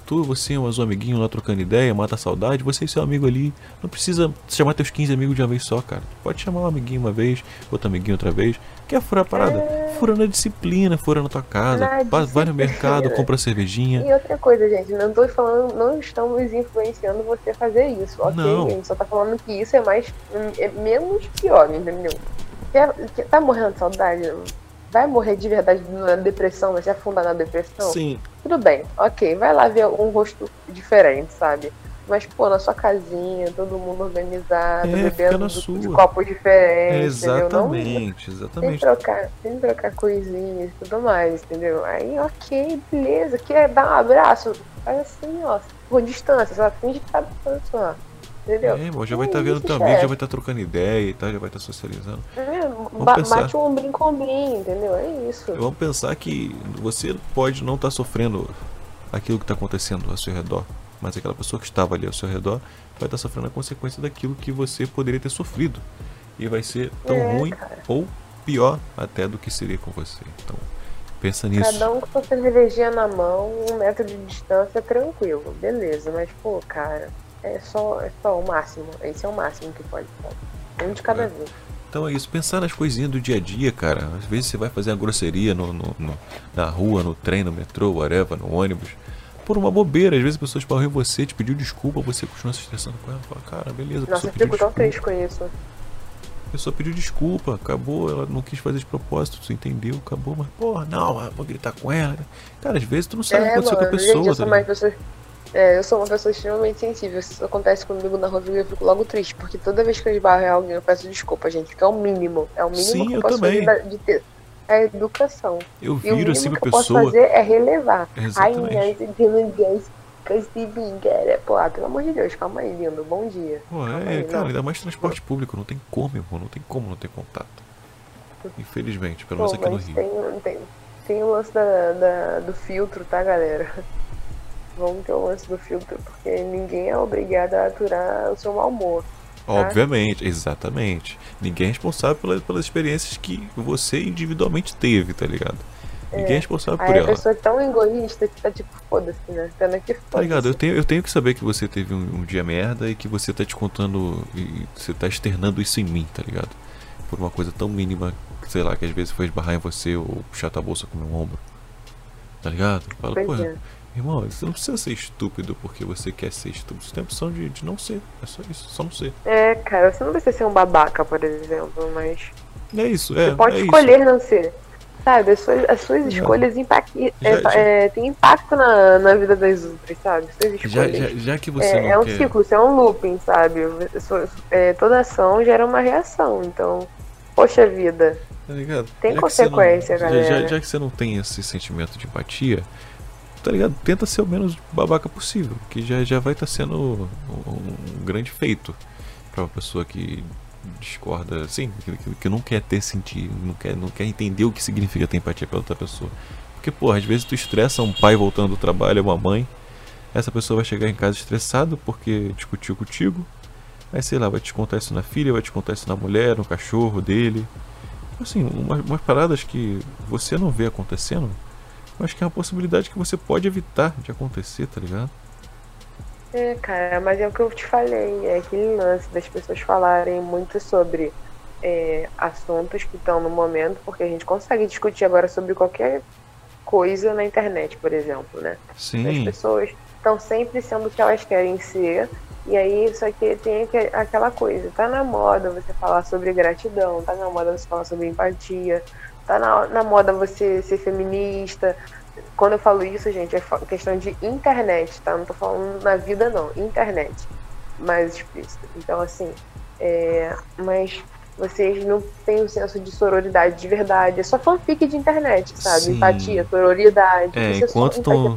Tu, você, mais um amiguinho lá trocando ideia, mata a saudade, você e seu amigo ali. Não precisa chamar teus 15 amigos de uma vez só, cara. Pode chamar um amiguinho uma vez, outro amiguinho outra vez. Quer furar a parada? Fura na disciplina, fura na tua casa. Na Vai, vai no mercado, compra cervejinha. E outra coisa, gente, não tô falando, não estamos influenciando você a fazer isso, ok? Não. A gente só tá falando que isso é mais é menos pior, entendeu? Quer, quer- tá morrendo de saudade? Vai morrer de verdade na depressão, vai se afundar na depressão? Sim, Tudo bem, ok, vai lá ver um rosto diferente, sabe? Mas, pô, na sua casinha, todo mundo organizado, É, bebendo de copos diferentes, entendeu? Não- exatamente, sem exatamente. trocar, sem trocar coisinhas e tudo mais, entendeu? Aí, ok, beleza. Quer dar um abraço? Faz assim, ó, por distância, só finge que tá distância, ó. Entendeu? É, irmão, já vai estar vendo isso, teu amigo, já vai estar trocando ideia e tal, já vai estar socializando. É, ba- pensar. bate um ombrinho com ombrinho, entendeu? É isso. Vamos pensar que você pode não estar sofrendo aquilo que está acontecendo ao seu redor, mas aquela pessoa que estava ali ao seu redor vai estar sofrendo a consequência daquilo que você poderia ter sofrido. E vai ser tão É, ruim cara. ou pior até do que seria com você. Então, pensa nisso. Cada um com sua cervejinha na mão, um metro de distância, tranquilo, beleza. Mas, pô, cara, é só, é só o máximo. Esse é o máximo que pode. Um de cada É. vez. Então é isso, pensar nas coisinhas do dia a dia, cara. Às vezes você vai fazer uma grosseria no, no- no- na rua, no trem, no metrô, whatever, no ônibus. Por uma bobeira, às vezes a pessoa esbarrou em você, te pediu desculpa, você continua se estressando com ela. Fala, cara, beleza, Nossa, eu fico tão triste com isso. A pessoa pediu desculpa, acabou, ela não quis fazer de propósito, tu entendeu, acabou, mas porra, não, vou gritar com ela. Cara, às vezes tu não sabe o que É, aconteceu com a mano, pessoa, gente, eu tá pessoa, é, eu sou uma pessoa extremamente sensível. Se isso acontece comigo na rua, eu fico logo triste, porque toda vez que eu esbarro em alguém, eu peço desculpa, gente, que é o mínimo. É o mínimo Sim, que eu eu posso também. fazer de ter. É a educação. Eu E o viro assim pra que eu posso pessoa. fazer é relevar. Ai, Exatamente. cara. Pô, ah, pelo amor de Deus, calma aí, lindo. Bom dia. Pô, é, aí, cara, não. ainda mais transporte público, não tem como, irmão, não tem como não ter contato. Infelizmente, pelo menos aqui no Rio. tem, tem, tem o lance da, da- do filtro, tá, galera? Vamos ter o lance do filtro, porque ninguém é obrigado a aturar o seu mau humor. Obviamente, exatamente. Ninguém é responsável pela- pelas experiências que você individualmente teve, tá ligado? Ninguém é responsável por Aí a ela. pessoa é tão egoísta que tá tipo, foda-se, né? Pena que foda Tá ligado? Eu tenho, eu tenho que saber que você teve um, um dia merda e que você tá te contando e você tá externando isso em mim, tá ligado? Por uma coisa tão mínima, sei lá, que às vezes foi esbarrar em você ou puxar tua bolsa com o meu ombro. Tá ligado? Fala, pô, é. Irmão, você não precisa ser estúpido porque você quer ser estúpido. Você tem a opção de, de não ser. É só isso, só não ser. É, cara, você não precisa ser um babaca, por exemplo, mas É isso, é. você pode é escolher não ser. sabe? As suas, as suas escolhas impactam, é, é, tem impacto na, na vida das outras, sabe? Já, já, já que você é, não é um quer... ciclo, isso é um looping, sabe? É, toda ação gera uma reação, então, poxa vida. Tá ligado? Tem consequência, não, galera. Já, já, que você não tem esse sentimento de empatia, tá ligado? Tenta ser o menos babaca possível, que já, já vai estar tá sendo um, um, grande feito para uma pessoa que discorda, sim, que, que, não quer ter sentido, não quer, não quer entender o que significa ter empatia pela outra pessoa. Porque, porra, às vezes tu estressa um pai voltando do trabalho, uma mãe, essa pessoa vai chegar em casa estressado porque discutiu contigo, aí sei lá, vai te contar isso na filha, vai te contar isso na mulher, no cachorro dele. Assim, umas, umas paradas que você não vê acontecendo, mas que é uma possibilidade que você pode evitar de acontecer, tá ligado? É, cara, mas é o que eu te falei, é aquele lance das pessoas falarem muito sobre é, assuntos que estão no momento, porque a gente consegue discutir agora sobre qualquer coisa na internet, por exemplo, né? Sim. As pessoas estão sempre sendo o que elas querem ser, e aí isso aqui tem aquela coisa, tá na moda você falar sobre gratidão, tá na moda você falar sobre empatia, tá na, na moda você ser feminista, quando eu falo isso, gente, é questão de internet, tá? Não tô falando na vida, não. Internet. Mais explícito. Então, assim, é... mas vocês não têm o um senso de sororidade de verdade. É só fanfic de internet, sabe? Sim. Empatia, sororidade. É, enquanto estão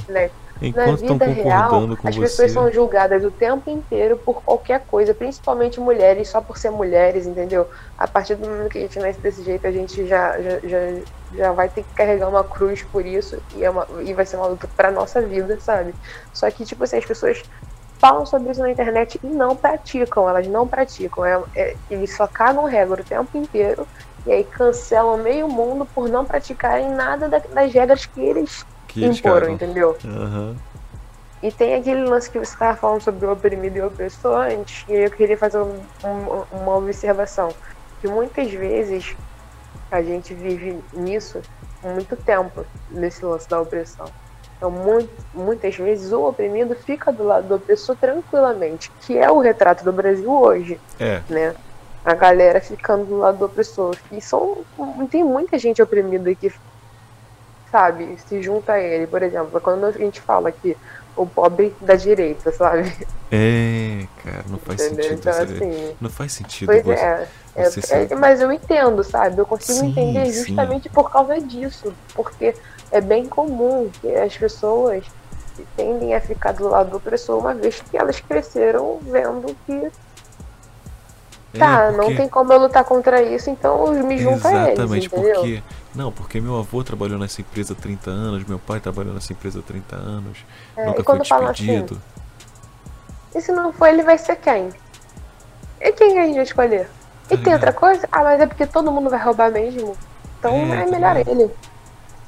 Enquanto estão concordando com as você. pessoas são julgadas o tempo inteiro por qualquer coisa, principalmente mulheres, só por ser mulheres, entendeu? A partir do momento que a gente nasce desse jeito, a gente já, já, já, já vai ter que carregar uma cruz por isso e, é uma, e vai ser uma luta pra nossa vida, sabe? Só que, tipo assim, as pessoas falam sobre isso na internet e não praticam, elas não praticam. É, é, eles só cagam regra o tempo inteiro e aí cancelam meio mundo por não praticarem nada da, das regras que eles que imporam, entendeu? Uhum. E tem aquele lance que você estava falando sobre o oprimido e o opressor antes, e eu queria fazer um, um, uma observação. Que muitas vezes a gente vive nisso muito tempo, nesse lance da opressão. Então, muito, muitas vezes o oprimido fica do lado do opressor tranquilamente, que é o retrato do Brasil hoje. É. Né? A galera ficando do lado do opressor. E são, tem muita gente oprimida que sabe, se junta a ele. Por exemplo, quando a gente fala que o pobre da direita, sabe? É, cara, não faz Entendeu? sentido. Então, assim, não faz sentido. Pois você, é, você é, é, mas eu entendo, sabe? Eu consigo Sim, entender sim. justamente por causa disso. Porque é bem comum que as pessoas tendem a ficar do lado do opressor uma vez que elas cresceram vendo que tá, É, porque- não tem como eu lutar contra isso, então eu me junto a eles, Exatamente, entendeu? porque. Não, porque meu avô trabalhou nessa empresa há 30 anos, meu pai trabalhou nessa empresa há 30 anos, É, nunca foi falam assim, despedido. E se não for, ele vai ser quem? E quem a gente vai escolher? E tem outra coisa? Ah, mas é porque todo mundo vai roubar mesmo. Então É, é, melhor ele.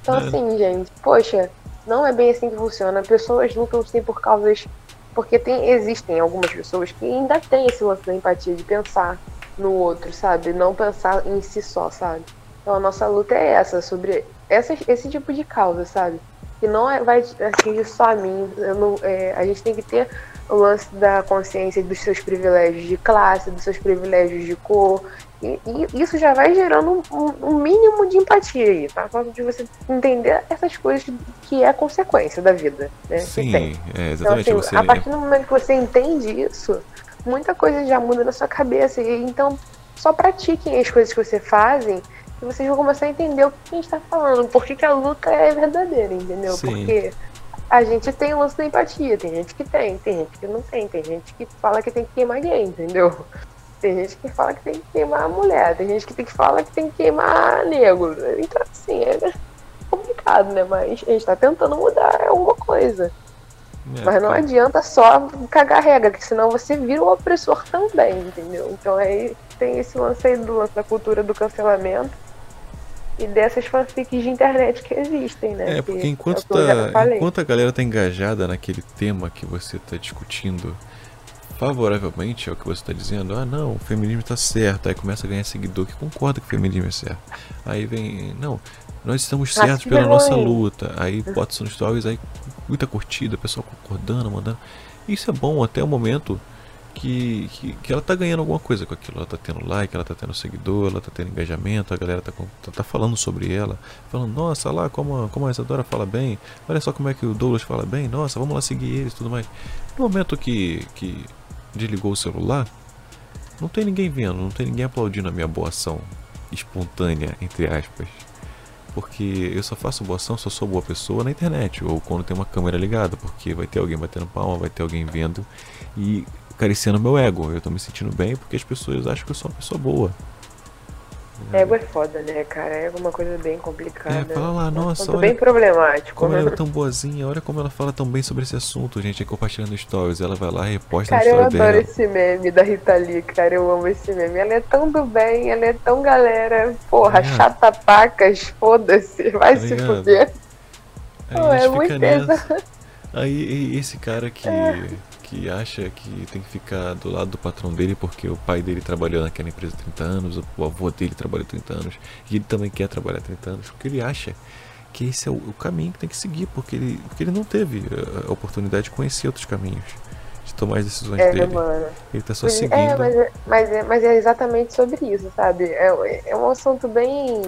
Então É. assim, gente, poxa, não é bem assim que funciona. Pessoas lutam sim por causas. Porque tem, existem algumas pessoas que ainda têm esse lance da empatia, de pensar no outro, sabe? Não pensar em si só, sabe? Então a nossa luta é essa, sobre essa, esse tipo de causa, sabe? Que não é, vai atingir só a mim. não- é, a gente tem que ter o lance da consciência dos seus privilégios de classe, dos seus privilégios de cor. E, e isso já vai gerando um, um- mínimo de empatia aí, tá? Falta de você entender essas coisas que é consequência da vida, né? Sim, é, Então, exatamente. assim, você, a partir do momento que você entende isso, muita coisa já muda na sua cabeça. E então, só pratiquem as coisas que você fazem e vocês vão começar a entender o que a gente tá falando. Por que, que a luta é verdadeira, entendeu? Sim. Porque a gente tem o lance da empatia. Tem gente que tem, tem gente que não tem. Tem gente que fala que tem que queimar gay, entendeu? Tem gente que fala que tem que queimar mulher. Tem gente que tem que fala que tem que queimar negro. Então, assim, é complicado, né? Mas a gente tá tentando mudar alguma coisa. é, Mas não cara, adianta só cagar regra, que senão você vira o opressor também, entendeu? Então aí tem esse lance aí do lance da cultura do cancelamento e dessas fanfics de internet que existem, né? É, Que porque enquanto, é tá, enquanto a galera tá engajada naquele tema que você tá discutindo favoravelmente ao que você tá dizendo, ah não, o feminismo tá certo, aí começa a ganhar seguidor que concorda que o feminismo é certo. Aí vem, não, nós estamos certos pela é nossa luta. Aí bota nos stories, aí muita curtida, pessoal concordando, mandando. Isso é bom até o momento que, que, que, ela tá ganhando alguma coisa com aquilo. Ela tá tendo like, ela tá tendo seguidor, ela tá tendo engajamento, a galera tá, tá, tá falando sobre ela, falando, nossa, lá como, como a Isadora fala bem, olha só como é que o Douglas fala bem, nossa, vamos lá seguir eles e tudo mais. No momento que, que desligou o celular, não tem ninguém vendo, não tem ninguém aplaudindo a minha boa ação espontânea, entre aspas. Porque eu só faço boa ação, só sou boa pessoa na internet, ou quando tem uma câmera ligada, porque vai ter alguém batendo palma, vai ter alguém vendo e acariciando meu ego. Eu tô me sentindo bem porque as pessoas acham que eu sou uma pessoa boa. Ego é foda, né, cara? Ego é uma coisa bem complicada. É, fala lá, nossa, olha. bem problemático. Como ela é tão boazinha, olha como ela fala tão bem sobre esse assunto, gente. É compartilhando stories. Ela vai lá e reposta cara, dela. Eu adoro esse meme da Rita Lee, cara. Eu amo esse meme. Ela é tão do bem, ela é tão galera. Porra, é. chata pacas, foda-se. Vai tá se fuder. Aí Pô, é muito nessa. Aí esse cara que. É que acha que tem que ficar do lado do patrão dele porque o pai dele trabalhou naquela empresa 30 anos, o avô dele trabalhou 30 anos, e ele também quer trabalhar 30 anos, porque ele acha que esse é o, caminho que tem que seguir, porque ele, porque ele não teve a, a oportunidade de conhecer outros caminhos, de tomar as decisões é, dele. Mano. Ele tá só é, seguindo. É, mas é, mas, é, mas é exatamente sobre isso, sabe? É, é um assunto bem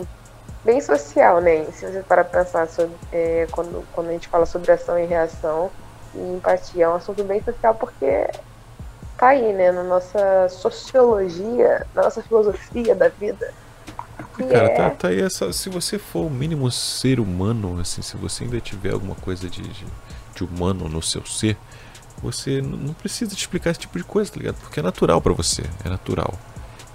bem social, né? Se você parar pra pensar sobre, é, quando, quando a gente fala sobre ação e reação, e empatia. É um assunto bem social porque tá aí, né, na nossa sociologia, na nossa filosofia da vida. Cara, é... tá, tá, aí essa. Se você for o mínimo ser humano, assim, se você ainda tiver alguma coisa de, de, de humano no seu ser, você não precisa te explicar esse tipo de coisa, tá ligado? Porque é natural para você, é natural.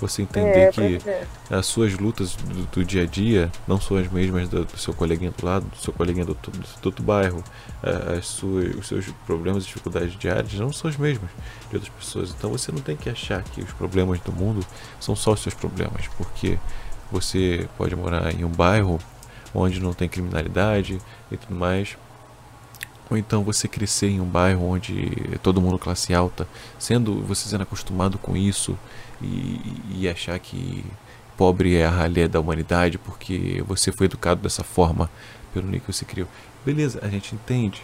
Você entender é, que é. as suas lutas do, do, dia a dia não são as mesmas do, do, seu coleguinha do lado, do seu coleguinha do, do, do outro bairro, é, as suas, os seus problemas e dificuldades diárias não são os mesmos de outras pessoas. Então você não tem que achar que os problemas do mundo são só os seus problemas, porque você pode morar em um bairro onde não tem criminalidade e tudo mais, ou então você crescer em um bairro onde é todo mundo classe alta, sendo você sendo acostumado com isso e, e achar que pobre é a ralé da humanidade porque você foi educado dessa forma pelo nível que você criou. Beleza, a gente entende.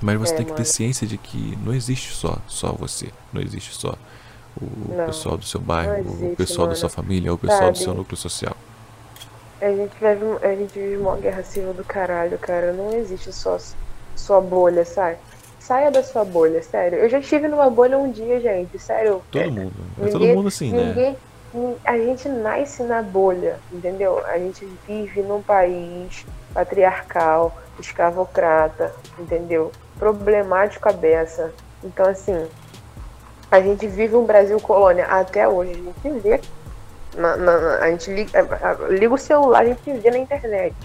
Mas você é, tem que ter ciência de que não existe só, só você. Não existe só o não, pessoal do seu bairro, existe, o pessoal mano. da sua família, o pessoal Sabe, do seu núcleo social. A gente, vive, a gente vive uma guerra civil do caralho, cara. Não existe só sua bolha, sabe? Saia da sua bolha, sério. Eu já estive numa bolha um dia, gente, sério. Todo é, mundo. É ninguém, todo mundo assim, né? ninguém, né? A gente nasce na bolha, entendeu? A gente vive num país patriarcal, escravocrata, entendeu? Problemático a beça. Então, assim, a gente vive um Brasil colônia até hoje. A gente vê. Na, na, a gente liga, liga o celular, a gente vê na internet.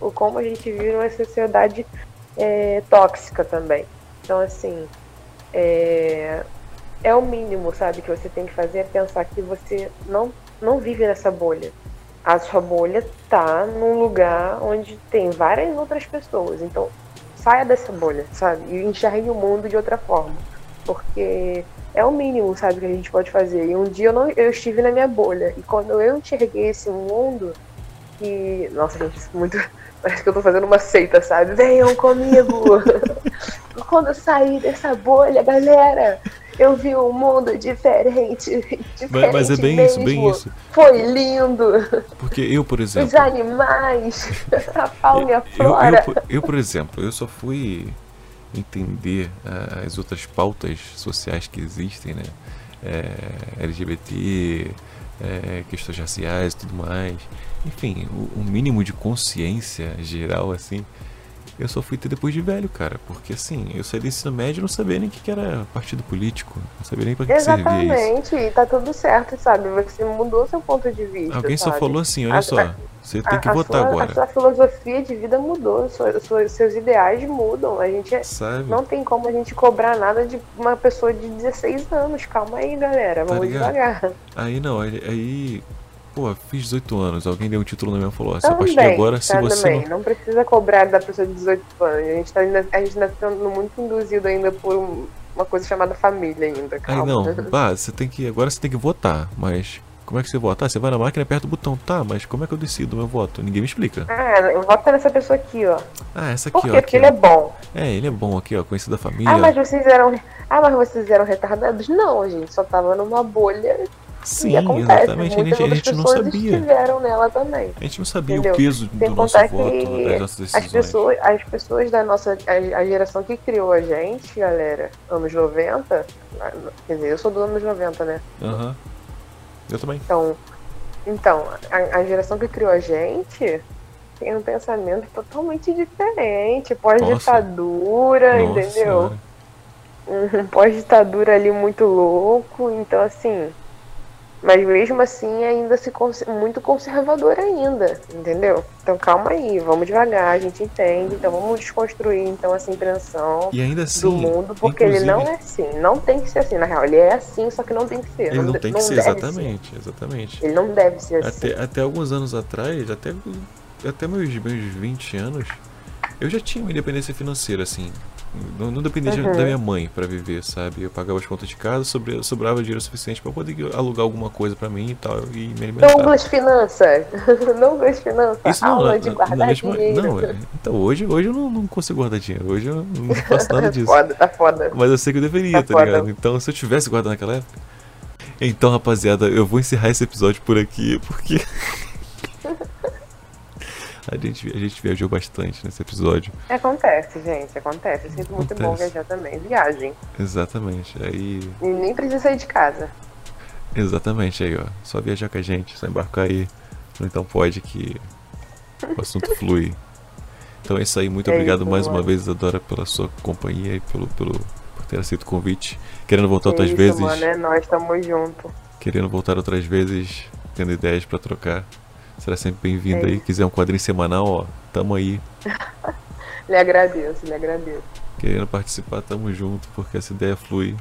O como a gente vive numa sociedade é, tóxica também. Então, assim, é, é o mínimo, sabe, que você tem que fazer é pensar que você não, não vive nessa bolha. A sua bolha tá num lugar onde tem várias outras pessoas. Então, saia dessa bolha, sabe? E enxergue o mundo de outra forma. Porque é o mínimo, sabe, que a gente pode fazer. E um dia eu, não, eu estive na minha bolha. E quando eu enxerguei esse mundo, que. Nossa, gente, é muito. Parece que eu tô fazendo uma seita, sabe? Venham comigo! Quando eu saí dessa bolha, galera, eu vi um mundo diferente. diferente mas, mas é bem mesmo. isso, bem isso. Foi lindo. Porque eu, por exemplo. Os animais, a fauna e a flora. Eu, eu, eu, por exemplo, eu só fui entender uh, as outras pautas sociais que existem, né? É, LGBT, é, questões raciais e tudo mais. Enfim, o, o, mínimo de consciência geral, assim, eu só fui ter depois de velho, cara. Porque assim, eu saí do ensino médio e não sabia nem o que, que era partido político. Não sabia nem pra que, Exatamente, que servia isso. Exatamente, e tá tudo certo, sabe? Você mudou seu ponto de vista. Alguém sabe? só falou assim, olha só, você tem que votar sua, agora. A sua filosofia de vida mudou, sua, sua, seus ideais mudam. A gente é, sabe? não tem como a gente cobrar nada de uma pessoa de 16 anos. Calma aí, galera. Vamos tá devagar. Aí não, aí, aí Pô, fiz 18 anos, alguém deu um título na minha e falou: assim, a partir de agora, se você. Não... não... precisa cobrar da pessoa de 18 anos. A gente tá ainda, a gente tá sendo muito induzido ainda por um, uma coisa chamada família ainda. Calma. Aí não, bah, você tem que. Agora você tem que votar, mas Como é que você vota? Ah, você vai na máquina e aperta o botão. Tá, mas como é que eu decido o meu voto? Ninguém me explica. Ah, eu voto nessa pessoa aqui, ó. Ah, essa Por aqui, quê? ó. Porque aqui, ele é ó. bom. É, ele é bom aqui, ó. Conhecido da família. Ah, mas vocês eram. Ah, mas vocês eram retardados? Não, gente, só tava numa bolha Sim, acontece. exatamente. A Muitas gente, a gente não sabia. estiveram nela também. A gente não sabia Entendeu? o peso Sem do nosso voto, das nossas As decisões. pessoas, as pessoas da nossa. A, a geração que criou a gente, galera, anos 90. ah, Quer dizer, eu sou do anos 90, né? Aham. Eu também. Então, então a, a geração que criou a gente tem um pensamento totalmente diferente. Pós-ditadura, entendeu? senhora. um pós-ditadura ali muito louco, então assim. Mas mesmo assim ainda se cons- muito conservador ainda, entendeu? Então calma aí, vamos devagar, a gente entende, então vamos desconstruir então essa impressão E ainda assim. do mundo, porque ele não é assim, não tem que ser assim, na real, ele é assim, só que não tem que ser. Ele não de- tem que ser, deve exatamente, exatamente. Ele não deve ser assim. Até, até alguns anos atrás, até, até meus, meus 20 anos, eu já tinha uma independência financeira, assim. Não, não dependia de- Uhum. da minha mãe pra viver, sabe? Eu pagava as contas de casa, sobre, sobrava dinheiro suficiente pra poder alugar alguma coisa pra mim e tal, e me alimentar. Douglas Finanças, Douglas Finanças, Isso não, aula de guardar mesma- dinheiro. Não, é- então hoje, hoje eu não, não consigo guardar dinheiro. Hoje eu não faço nada disso. Foda, tá foda. Mas eu sei que eu deveria, Tá tá, foda. ligado? Então, se eu tivesse guardado naquela época. Então, rapaziada, eu vou encerrar esse episódio por aqui, porque. a, gente, a gente viajou bastante nesse episódio. Acontece, gente, acontece. É sempre muito bom Acontece. viajar também. Viagem. Exatamente. Aí. E nem precisa sair de casa. Exatamente aí, ó. Só viajar com a gente, só embarcar aí. Então pode que o assunto flui. Então é isso aí, muito É obrigado isso, mais uma mano. vez, Adora, pela sua companhia e pelo, pelo, por ter aceito o convite. Querendo voltar outras isso, vezes. mano, é nós, tamo junto. querendo voltar outras vezes, tendo ideias pra trocar. Será sempre bem-vindo É aí. Quiser um quadrinho semanal, ó, tamo aí. Lhe agradeço, lhe agradeço. Querendo participar, tamo junto, porque essa ideia flui.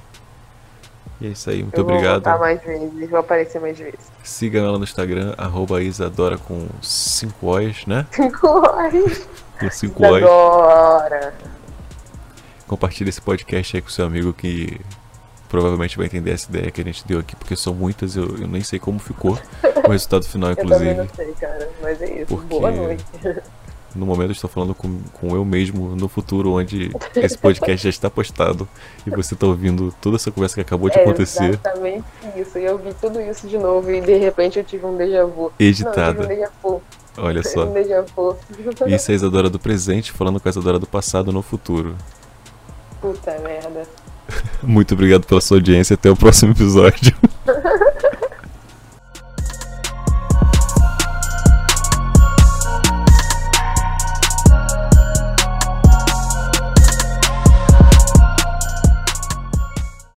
E é isso aí, muito eu vou obrigado. voltar mais vezes, vou aparecer mais vezes. Siga ela no Instagram, arroba Isadora com 5 O's, né? Cinco horas. Com 5 O's. Adora. Compartilhe esse podcast aí com seu amigo que provavelmente vai entender essa ideia que a gente deu aqui, porque são muitas, eu, eu nem sei como ficou o resultado final, Eu inclusive. não sei, cara. Mas é isso. Porque- Boa noite. No momento eu estou falando com, com eu mesmo no futuro, onde esse podcast já está postado e você está ouvindo toda essa conversa que acabou de É acontecer, exatamente isso. E eu vi tudo isso de novo e de repente eu tive um déjà vu. Não, eu editada. um déjà vu. Olha Um só. déjà vu. Isso é a Isadora do presente falando com a Isadora do passado no futuro. Puta merda. Muito obrigado pela sua audiência. Até o próximo episódio.